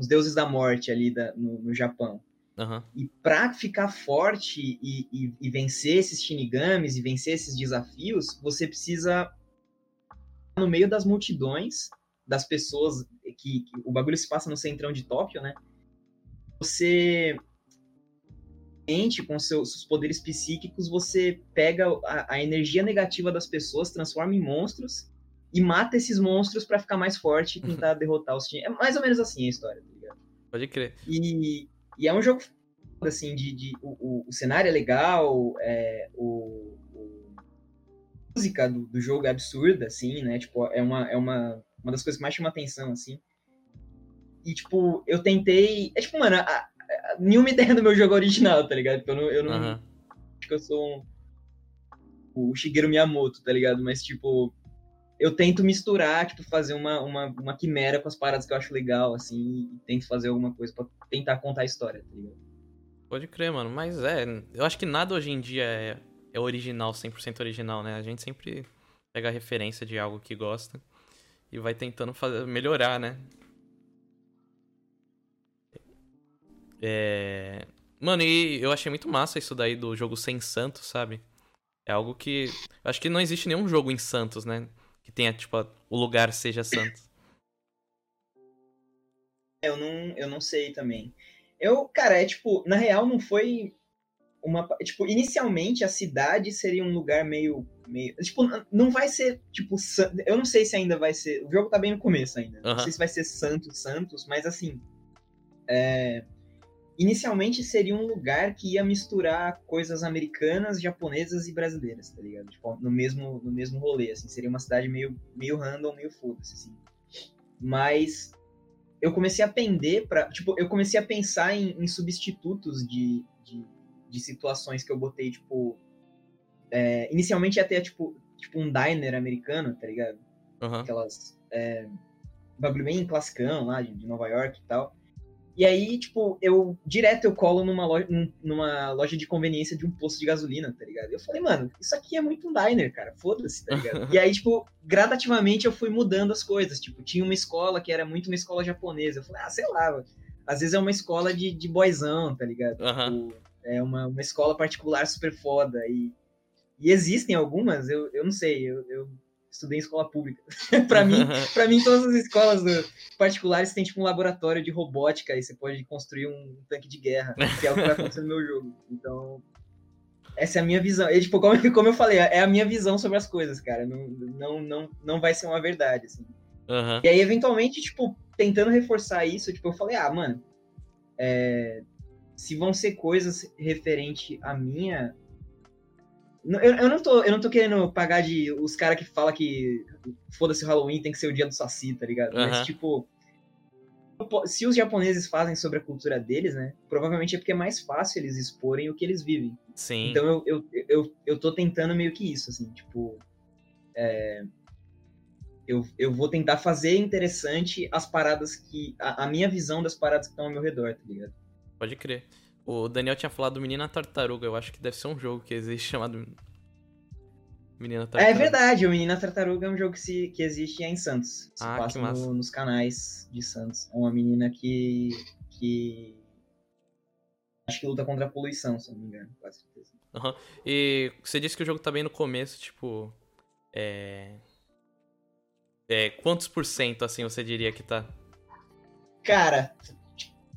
uns deuses da morte ali da, no, no Japão. Uhum. E pra ficar forte e, e, e, vencer esses shinigamis e vencer esses desafios, você precisa no meio das multidões das pessoas que, que o bagulho se passa no centrão de Tóquio, né? Você com seus, seus, poderes psíquicos, você pega a, a, energia negativa das pessoas, transforma em monstros e mata esses monstros para ficar mais forte e tentar derrotar os times. É mais ou menos assim a história? Pode crer. E, e é um jogo assim, de, de o, o, cenário é legal, é, o, o a música do, do, jogo é absurda, assim, né? Tipo, é uma, é uma, uma das coisas que mais chama atenção, assim. E, tipo, eu tentei. É tipo, mano, a, a, nenhuma ideia do meu jogo original, tá ligado? Eu não. Eu não uhum. Acho que eu sou um, o Shigeru Miyamoto, tá ligado? Mas, tipo, eu tento misturar, tipo, fazer uma, uma, uma quimera com as paradas que eu acho legal, assim, e tento fazer alguma coisa pra tentar contar a história, tá ligado? Pode crer, mano. Mas é, eu acho que nada hoje em dia é, é original, 100% original, né? A gente sempre pega a referência de algo que gosta e vai tentando fazer, melhorar, né? É... Mano, e eu achei muito massa isso daí do jogo sem Santos, sabe? É algo que. Eu acho que não existe nenhum jogo em Santos, né? Que tenha, tipo, o lugar seja Santos. Eu não, eu não sei também. Eu, cara, é tipo, na real não foi uma. Tipo, inicialmente a cidade seria um lugar meio. meio tipo, não vai ser, tipo, eu não sei se ainda vai ser. O jogo tá bem no começo ainda. Uhum. Não sei se vai ser Santos, Santos, mas assim. É, inicialmente seria um lugar que ia misturar coisas americanas, japonesas e brasileiras, tá ligado? Tipo, no mesmo, no mesmo rolê, assim. Seria uma cidade meio, meio random, meio foda-se, assim. Mas eu comecei a pender para Tipo, eu comecei a pensar em, em substitutos de, de, de, situações que eu botei, tipo... É, inicialmente ia ter, tipo, tipo, um diner americano, tá ligado? Uhum. Aquelas... É, bagulho bem classicão lá, de, de Nova York e tal. E aí, tipo, eu direto eu colo numa loja, numa loja de conveniência de um posto de gasolina, tá ligado? Eu falei, mano, isso aqui é muito um diner, cara. Foda-se, tá ligado? e aí, tipo, gradativamente eu fui mudando as coisas. Tipo, tinha uma escola que era muito uma escola japonesa. Eu falei, ah, sei lá, às vezes é uma escola de, de boyzão, tá ligado? Uhum. Tipo, é uma, uma escola particular super foda. E, e existem algumas, eu, eu não sei, eu, eu estudei em escola pública. para mim, para mim todas as escolas particulares têm tipo um laboratório de robótica e você pode construir um tanque de guerra, que é o que vai acontecer no meu jogo. Então, essa é a minha visão. E, tipo, como, como eu falei, é a minha visão sobre as coisas, cara. Não, não, não, não vai ser uma verdade, assim. Uhum. E aí, eventualmente, tipo, tentando reforçar isso, tipo, eu falei, ah, mano, é, se vão ser coisas referente à minha eu, eu, não tô, eu não tô querendo pagar de os caras que falam que foda-se o Halloween tem que ser o dia do Saci, tá ligado? Uhum. Mas, tipo, se os japoneses fazem sobre a cultura deles, né? Provavelmente é porque é mais fácil eles exporem o que eles vivem. Sim. Então eu, eu, eu, eu tô tentando meio que isso, assim, tipo. É, eu, eu vou tentar fazer interessante as paradas que. A, a minha visão das paradas que estão ao meu redor, tá ligado? Pode crer. O Daniel tinha falado Menina Tartaruga, eu acho que deve ser um jogo que existe chamado Menina Tartaruga. É verdade, o Menina Tartaruga é um jogo que, se, que existe em Santos. Se ah, passa no, nos canais de Santos. É uma menina que. que. Acho que luta contra a poluição, se não me engano, com certeza. Uhum. E você disse que o jogo tá bem no começo, tipo. É. É, quantos por cento, assim, você diria que tá? Cara,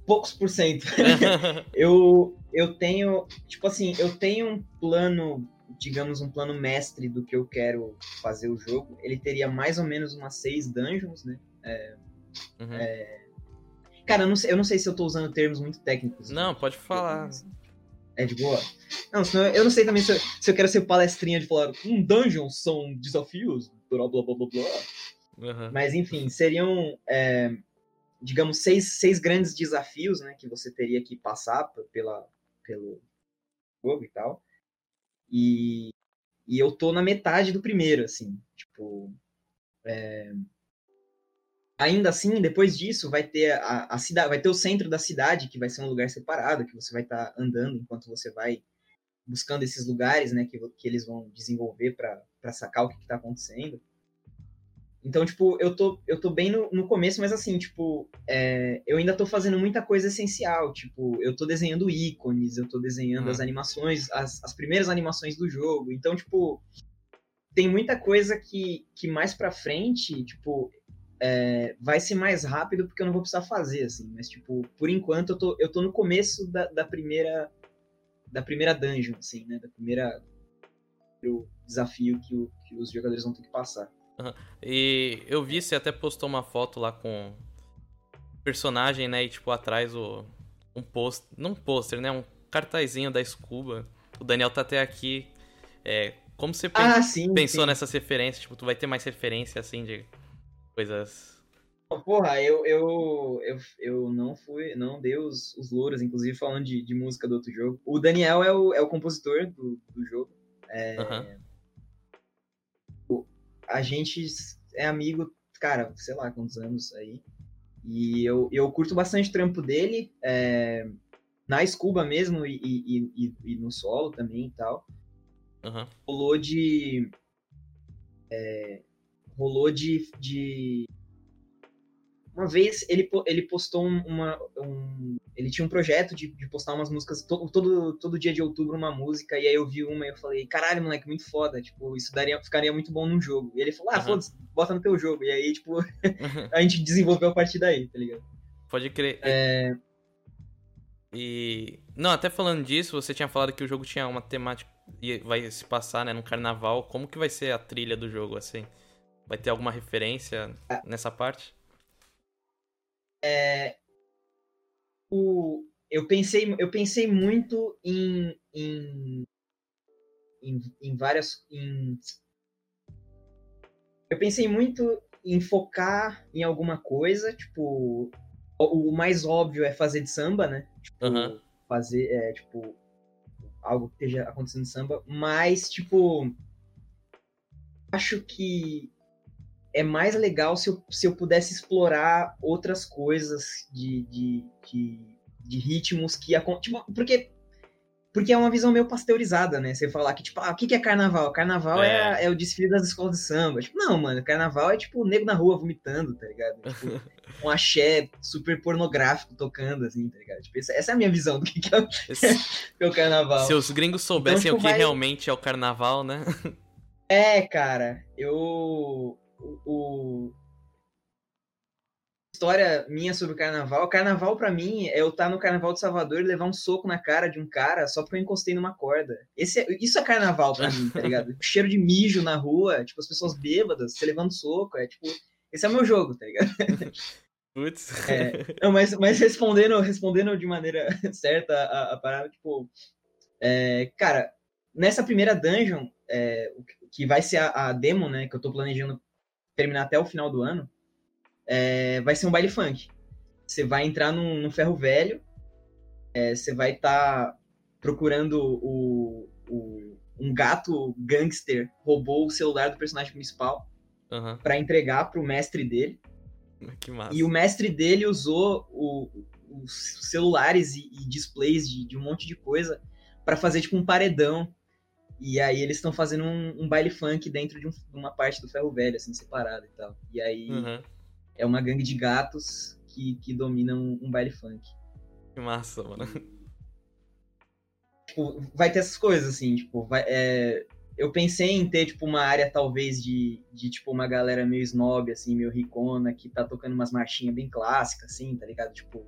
poucos por cento. eu, eu tenho, tipo assim, eu tenho um plano digamos, um plano mestre do que eu quero fazer o jogo, ele teria mais ou menos umas seis dungeons, né? É, uhum. é... Cara, eu não, sei, eu não sei se eu tô usando termos muito técnicos. Não, né? pode falar. É de boa? Não, senão eu não sei também se eu, se eu quero ser palestrinha de falar um dungeon são desafios, blá blá blá blá blá. Uhum. Mas enfim, seriam, é, digamos, seis, seis grandes desafios né, que você teria que passar pela, pelo jogo e tal. E, e eu tô na metade do primeiro, assim. Tipo. É... Ainda assim, depois disso, vai ter a, a cidade, vai ter o centro da cidade, que vai ser um lugar separado, que você vai estar tá andando enquanto você vai buscando esses lugares, né, que, que eles vão desenvolver para sacar o que, está acontecendo. Então, tipo, eu tô, eu tô bem no, no começo, mas assim, tipo, é, eu ainda tô fazendo muita coisa essencial. Tipo, eu tô desenhando ícones, eu tô desenhando as hum. animações, as, as primeiras animações do jogo. Então, tipo, tem muita coisa que, que mais pra frente, tipo, é, vai ser mais rápido porque eu não vou precisar fazer, assim. Mas, tipo, por enquanto eu tô, eu tô no começo da, da primeira da primeira dungeon, assim, né? Da primeira o desafio que, o, que os jogadores vão ter que passar. Uhum. E eu vi, você até postou uma foto lá com personagem, né? E tipo, atrás o. Um post. Não um pôster, né? Um cartazinho da Scuba. O Daniel tá até aqui. É, como você ah, sim, pensou sim. nessas referências? Tipo, tu vai ter mais referência, assim, de coisas. Porra, eu, eu, eu, eu não fui, não dei os, os louros, inclusive falando de, de música do outro jogo. O Daniel é o, é o compositor do, do jogo. É, uhum a gente é amigo, cara, sei lá quantos anos aí. E eu, eu curto bastante o trampo dele, é, na Scuba mesmo e, e, e, e, no solo também e tal. Uhum. Rolou de. É, rolou de, de uma vez ele, ele postou uma. Um, ele tinha um projeto de, de postar umas músicas todo, todo, todo dia de outubro, uma música, e aí eu vi uma e eu falei, caralho, moleque, muito foda, tipo, isso daria, ficaria muito bom num jogo. E ele falou, ah, uhum. foda-se, bota no teu jogo. E aí, tipo, a gente desenvolveu a partir daí, tá ligado? Pode crer. É... E. Não, até falando disso, você tinha falado que o jogo tinha uma temática. e vai se passar, né, no carnaval. Como que vai ser a trilha do jogo, assim? Vai ter alguma referência ah. nessa parte? É, o, eu, pensei, eu pensei muito em, em, em, em várias. Em, eu pensei muito em focar em alguma coisa, tipo. O, o mais óbvio é fazer de samba, né? Tipo, uhum. fazer, é, tipo, algo que esteja acontecendo em samba, mas, tipo, acho que é mais legal se eu, se eu pudesse explorar outras coisas de, de, de, de ritmos que tipo, porque porque é uma visão meio pasteurizada, né? Você falar que, tipo, ah, o que é carnaval? Carnaval é. É, é o desfile das escolas de samba. Tipo, não, mano, carnaval é tipo o nego na rua vomitando, tá ligado? Tipo, um axé super pornográfico tocando, assim, tá ligado? Tipo, essa, é a minha visão do que, que, é, o, Esse... que é o carnaval. Se os gringos soubessem então, tipo, o que vai... realmente é o carnaval, né? É, cara, eu o, história minha sobre o carnaval. Carnaval, para mim, é eu estar tá no carnaval de Salvador e levar um soco na cara de um cara só porque eu encostei numa corda. Esse é, isso é carnaval pra mim, tá ligado? Cheiro de mijo na rua, tipo, as pessoas bêbadas, você levando soco. É tipo, esse é o meu jogo, tá ligado? Putz. É, não, mas, mas respondendo, respondendo de maneira certa a, a parada, tipo, é, cara, nessa primeira dungeon, é, que vai ser a, a, demo, né, que eu tô planejando terminar até o final do ano, é, vai ser um baile funk. Você vai entrar num, num ferro velho, é, você vai estar tá procurando o, o, um gato gangster roubou o celular do personagem principal uhum. para entregar pro mestre dele. Que massa. E o mestre dele usou o, os celulares e, e displays de, de, um monte de coisa para fazer tipo um paredão e aí eles estão fazendo um, um, baile funk dentro de, um, uma parte do ferro velho, assim, separada e tal. E aí uhum. é uma gangue de gatos que, que dominam um, um baile funk. Que massa, mano. Tipo, vai ter essas coisas, assim, tipo, vai, é, eu pensei em ter, tipo, uma área, talvez, de, de, tipo, uma galera meio snob, assim, meio ricona, que tá tocando umas marchinhas bem clássicas, assim, tá ligado? Tipo,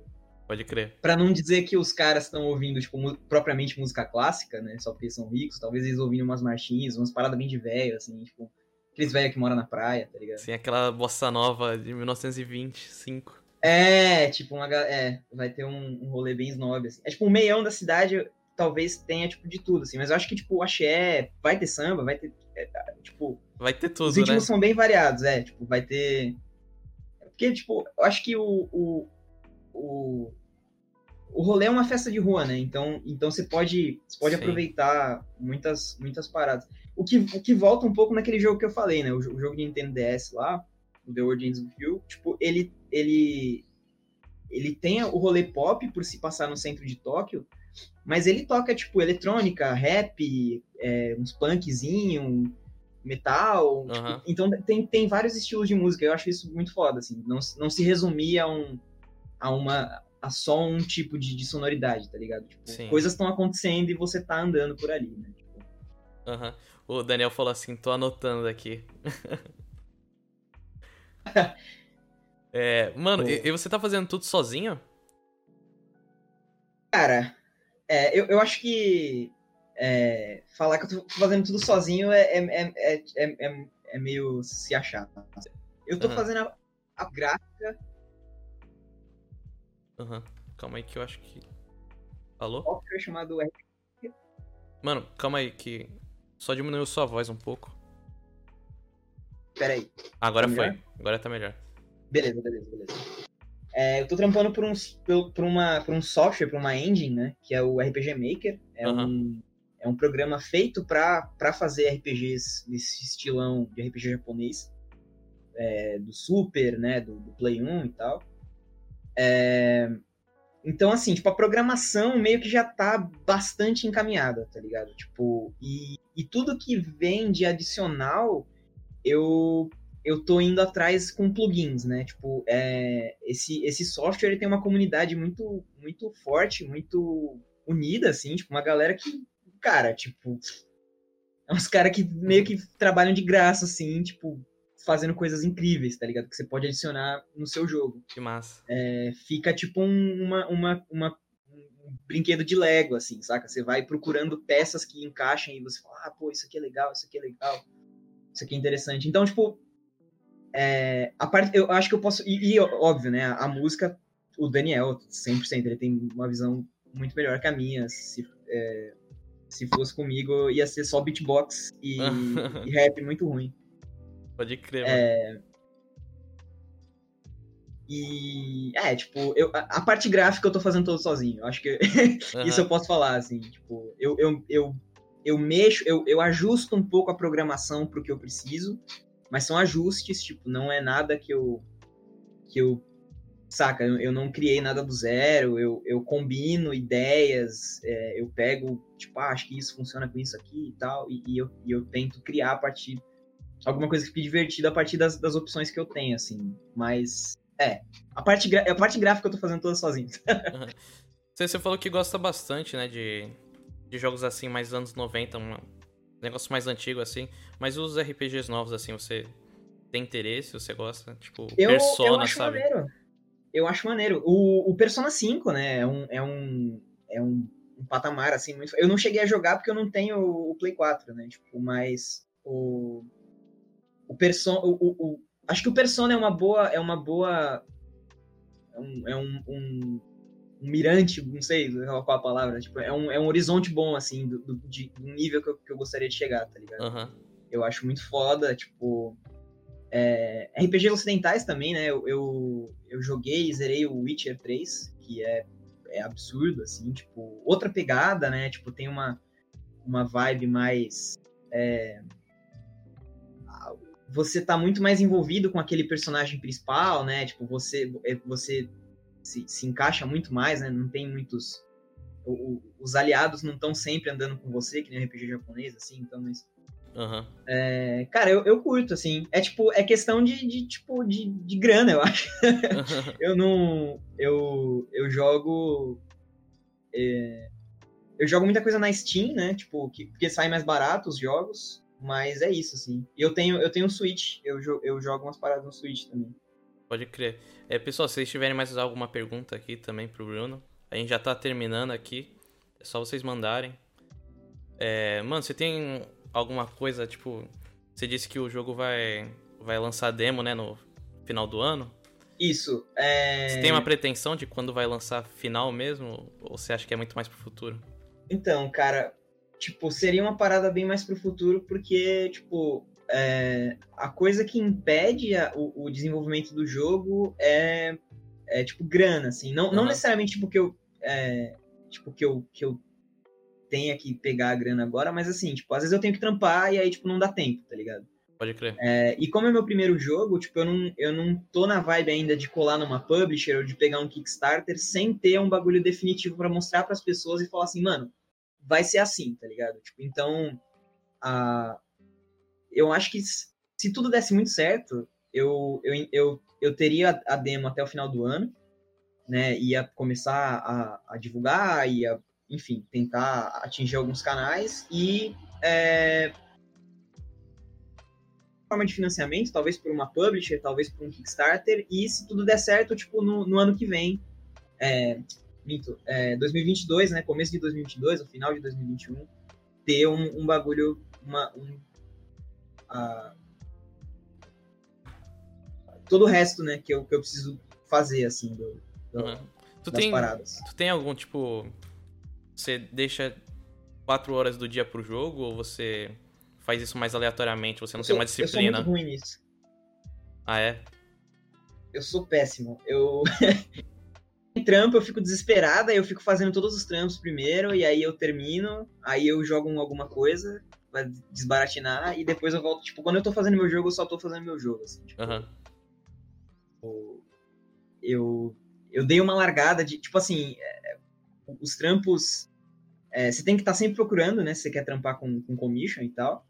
Pode crer. Pra não dizer que os caras estão ouvindo, tipo, propriamente música clássica, né? Só porque são ricos. Talvez eles ouvindo umas marchinhas, umas paradas bem de velho, assim, tipo. Aqueles velhos que moram na praia, tá ligado? Sim, aquela bossa nova de 1925. É, tipo, uma, é, vai ter um, um rolê bem snob, assim. É tipo, o meião da cidade talvez tenha, tipo, de tudo, assim. Mas eu acho que, tipo, o axé vai ter samba, vai ter, é, tipo... Vai ter os tudo, né? ritmos são bem variados, é. Tipo, vai ter... Porque, tipo, eu acho que o... o, o... o rolê é uma festa de rua, né? Então, então você pode, você pode Sim. aproveitar muitas, muitas paradas. O que, o que volta um pouco naquele jogo que eu falei, né? O, o jogo de Nintendo DS lá, o The World Ends With You, tipo, ele, ele, ele tem o rolê pop por se passar no centro de Tóquio, mas ele toca, tipo, eletrônica, rap, é, uns punkzinho, metal. tipo, Aham. então tem, tem vários estilos de música. Eu acho isso muito foda, assim. Não, se- não se resumir a um. A uma. a só um tipo de, de sonoridade, tá ligado? Tipo, coisas estão acontecendo e você tá andando por ali, né? Tipo, Aham. O Daniel falou assim, tô anotando aqui. é, mano, Pô. e, e você tá fazendo tudo sozinho? Cara, é, eu, eu acho que é, falar que eu tô fazendo tudo sozinho é, é, é, é, é, é- é meio se achar. Eu tô Aham. fazendo a, a gráfica Aham. Calma aí que eu acho que. Alô? software chamado Mano, calma aí que. Só diminuiu sua voz um pouco. Peraí. Agora Tá foi. melhor? Agora tá melhor. Beleza, beleza, beleza. É, eu tô trampando por um, por, uma, por um software, por uma engine, né? Que é o RPG Maker. É, Aham. um, é um programa feito pra pra fazer RPGs nesse estilão de RPG japonês. é, do Super, né? Do, do Play 1 e tal. É, então, assim, tipo, a programação meio que já tá bastante encaminhada, tá ligado? Tipo, e, e tudo que vem de adicional, eu eu tô indo atrás com plugins, né? Tipo, é, esse, esse software ele tem uma comunidade muito, muito forte, muito unida, assim, tipo, uma galera que, cara, tipo, é uns caras que meio que trabalham de graça, assim, tipo, fazendo coisas incríveis, tá ligado? Que você pode adicionar no seu jogo. Que massa. É, fica tipo um, uma, uma, uma- um brinquedo de Lego, assim, saca? Você vai procurando peças que encaixem e você fala, ah, pô, isso aqui é legal, isso aqui é legal, isso aqui é interessante. Então, tipo, é, a parte, eu acho que eu posso. E, e, óbvio, né? A, música, o Daniel, 100%, ele tem uma visão muito melhor que a minha. Se, é, se fosse comigo, ia ser só beatbox e, e rap muito ruim. Pode crer, É, mano. E é, tipo, eu, a, parte gráfica eu tô fazendo todo sozinho. Acho que isso eu posso falar, assim, tipo, eu, eu, eu, eu mexo, eu, eu ajusto um pouco a programação pro que eu preciso, mas são ajustes, tipo, não é nada que eu. que eu. Saca, eu, eu não criei nada do zero, eu, eu combino ideias, é, eu pego, tipo, ah, acho que isso funciona com isso aqui e tal, e, e eu, e eu tento criar a partir. Alguma coisa que fique divertida a partir das, das opções que eu tenho, assim. Mas, é, a parte, a parte gráfica eu tô fazendo toda sozinho. Você, você falou que gosta bastante, né, de, de jogos assim, mais anos 90, um negócio mais antigo assim. Mas os RPGs novos, assim, você tem interesse? Você gosta? Tipo, Eu, Persona, eu acho sabe? maneiro. Eu acho maneiro. O, o Persona 5, né, é um, é um, é um, um patamar, assim, muito... Eu não cheguei a jogar porque eu não tenho o Play 4, né, tipo, mas o... O Persona... O, o, o- acho que o Persona é uma boa... É uma boa... É um... É um, um um mirante, não sei qual a palavra, tipo, é um, é um horizonte bom, assim, do, do, de, do nível que eu, que eu gostaria de chegar, tá ligado? Aham. eu acho muito foda, tipo. é, RPG ocidentais também, né? Eu, eu, eu joguei e zerei o Witcher 3, que é, é absurdo, assim, tipo, outra pegada, né? Tipo, tem uma, uma vibe mais. é, você tá muito mais envolvido com aquele personagem principal, né? Tipo, você, é, você se, se encaixa muito mais, né? Não tem muitos. o- os aliados não estão sempre andando com você, que nem RPG japonês, assim, então, mas Aham. é, cara, eu, eu curto, assim. É tipo, é questão de, de, tipo, de, de grana, eu acho. Eu não. Eu, eu jogo. é, eu jogo muita coisa na Steam, né? Tipo, que, porque sai mais barato os jogos. Mas é isso, assim. E eu tenho, eu tenho um Switch. Eu, jo- eu jogo umas paradas no Switch também. Pode crer. É, pessoal, se vocês tiverem mais alguma pergunta aqui também pro Bruno, a gente já tá terminando aqui. É só vocês mandarem. É, mano, você tem alguma coisa, tipo. Você disse que o jogo vai, vai lançar demo, né, no final do ano? Isso. É... Você tem uma pretensão de quando vai lançar final mesmo? Ou você acha que é muito mais pro futuro? Então, cara, tipo, seria uma parada bem mais pro futuro, porque, tipo, é, a coisa que impede a, o, o, desenvolvimento do jogo é, é tipo, grana, assim. Não, uhum. não necessariamente, tipo, que eu... É, tipo, que eu, que eu tenha que pegar a grana agora, mas assim, tipo, às vezes eu tenho que trampar e aí, tipo, não dá tempo, tá ligado? Pode crer. É, e como é meu primeiro jogo, tipo, eu não, eu não tô na vibe ainda de colar numa publisher ou de pegar um Kickstarter sem ter um bagulho definitivo para mostrar para as pessoas e falar assim, mano, vai ser assim, tá ligado? Tipo, então, a, eu acho que se tudo desse muito certo, eu, eu, eu, eu teria a demo até o final do ano, né? Ia começar a, a divulgar, ia, enfim, tentar atingir alguns canais e é, forma de financiamento, talvez por uma publisher, talvez por um Kickstarter, e se tudo der certo, tipo, no, no ano que vem, é, minto, é, 2022, né, começo de 2022, no final de 2021, ter um, um bagulho, uma, um, todo o resto, né, que eu, que eu preciso fazer, assim, do, do uhum. tu das tem, paradas. Tu tem algum, tipo, você deixa quatro horas do dia pro jogo, ou você faz isso mais aleatoriamente, você não tem uma disciplina. Eu sou muito ruim nisso. Ah, é? Eu sou péssimo. Eu. trampo, eu fico desesperada, eu fico fazendo todos os trampos primeiro, e aí eu termino, aí eu jogo alguma coisa pra desbaratinar, e depois eu volto. Tipo, quando eu tô fazendo meu jogo, eu só tô fazendo meu jogo. Assim, tipo, uhum. Eu. Eu dei uma largada de. Tipo assim, é, os trampos. É, você tem que estar tá sempre procurando, né? Se você quer trampar com, com commission e tal.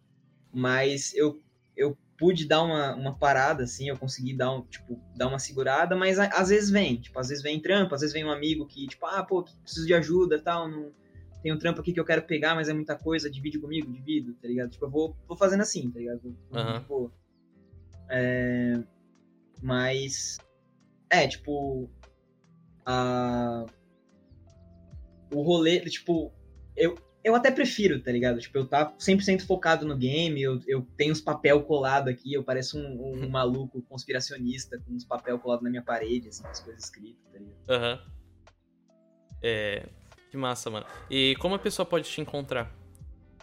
Mas eu, eu pude dar uma, uma parada, assim, eu consegui dar, um, tipo, dar uma segurada, mas a, às vezes vem, tipo, às vezes vem trampo, às vezes vem um amigo que, tipo, ah, pô, preciso de ajuda tal, não, tem um trampo aqui que eu quero pegar, mas é muita coisa, divide comigo, divido, tá ligado? Tipo, eu vou, vou fazendo assim, tá ligado? Uhum. Tipo, é, mas, é, tipo, a, o rolê, tipo, eu, eu até prefiro, tá ligado? Tipo, eu tá 100% focado no game, eu, eu tenho os papel colado aqui, eu pareço um, um maluco conspiracionista com uns papel colado na minha parede, assim, as coisas escritas, tá ligado? Aham. Uhum. É... Que massa, mano. E como a pessoa pode te encontrar?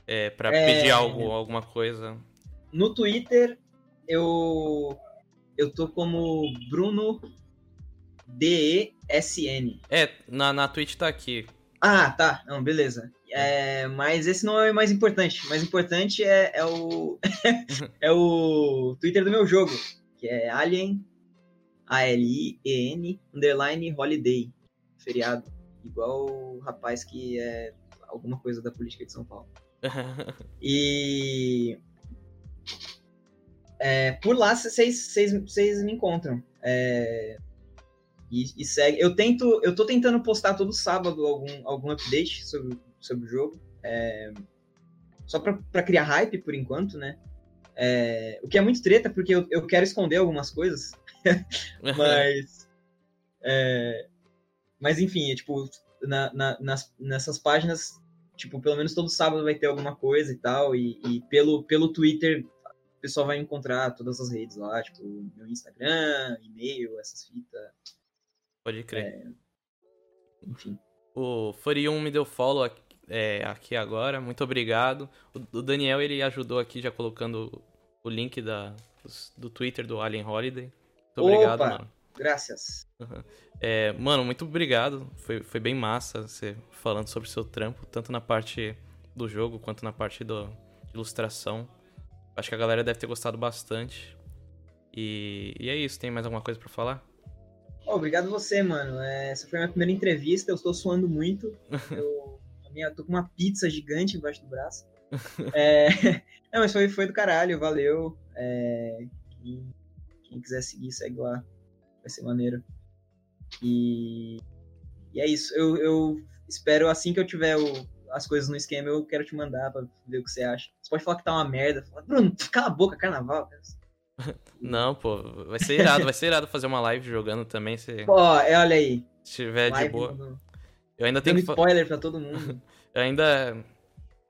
É, pra é... pedir algo, alguma coisa? No Twitter, eu... Eu tô como Bruno D-E-S-N. É, na, na Twitch tá aqui. Ah, tá. Não, beleza. É, mas esse não é o mais importante. O mais importante é, é o é o Twitter do meu jogo, que é Alien A-L-I-E-N underline Holiday, feriado, igual o rapaz que é alguma coisa da política de São Paulo. e é, por lá vocês me encontram. É, e, e, segue. Eu tento, eu tô tentando postar todo sábado algum, algum update sobre, sobre o jogo. É, só para criar hype por enquanto, né? É, o que é muito treta, porque eu, eu quero esconder algumas coisas. mas. É, mas enfim, é, tipo, na, na, nas, nessas páginas, tipo, pelo menos todo sábado vai ter alguma coisa e tal. E, e pelo, pelo Twitter o pessoal vai encontrar todas as redes lá, tipo, meu Instagram, e-mail, essas fitas. Pode crer. É, enfim. O Furion me deu follow aqui, é, aqui agora, muito obrigado. O, o, Daniel ele ajudou aqui já colocando o link da, do Twitter do Alien Holiday. Muito obrigado, Opa, mano. Graças. Uhum. É, mano, muito obrigado. Foi, foi bem massa você falando sobre o seu trampo, tanto na parte do jogo quanto na parte do, de ilustração. Acho que a galera deve ter gostado bastante. E, e é isso. Tem mais alguma coisa para falar? Oh, obrigado você, mano. É, essa foi a minha primeira entrevista. Eu estou suando muito. Eu, minha, tô com uma pizza gigante embaixo do braço. É, não, mas foi, foi do caralho. Valeu. É, quem, quem, quiser seguir, segue lá. Vai ser maneiro. E, e é isso. Eu, eu espero, assim que eu tiver o, as coisas no esquema, eu quero te mandar pra ver o que você acha. Você pode falar que tá uma merda. Fala, Bruno, cala a boca, carnaval. Não, pô, vai ser irado, vai ser irado fazer uma live jogando também, se Ó, é, olha aí. estiver de Live boa. no- Eu ainda tenho Dando que, spoiler pra todo mundo. eu ainda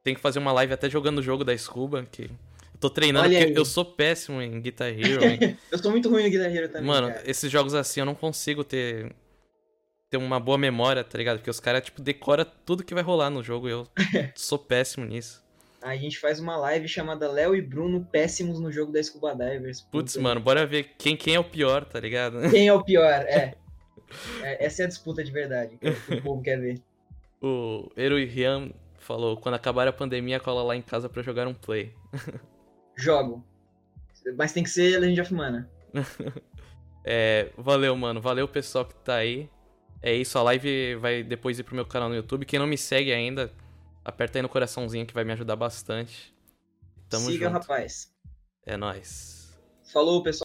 tenho que fazer uma live até jogando o jogo da Scuba, que eu tô treinando Olha porque aí. eu sou péssimo em Guitar Hero. hein. Eu sou muito ruim no Guitar Hero também, Mano, cara. esses jogos assim eu não consigo ter ter uma boa memória, tá ligado? Porque os caras tipo decora tudo que vai rolar no jogo e eu sou péssimo nisso. A gente faz uma live chamada Léo e Bruno péssimos no jogo da Scuba Divers. Putz, mano, bora ver quem quem é o pior, tá ligado? Quem é o pior? É. É, Essa é a disputa de verdade que o povo quer ver. O Eru Rian falou: "Quando acabar a pandemia, cola lá em casa pra jogar um play". Jogo. Mas tem que ser Legend of Mana. É, valeu, mano. Valeu, pessoal que tá aí. É isso, a live vai depois ir pro meu canal no YouTube. Quem não me segue ainda, aperta aí no coraçãozinho que vai me ajudar bastante. Tamo Siga, junto. rapaz. É nóis. Falou, pessoal.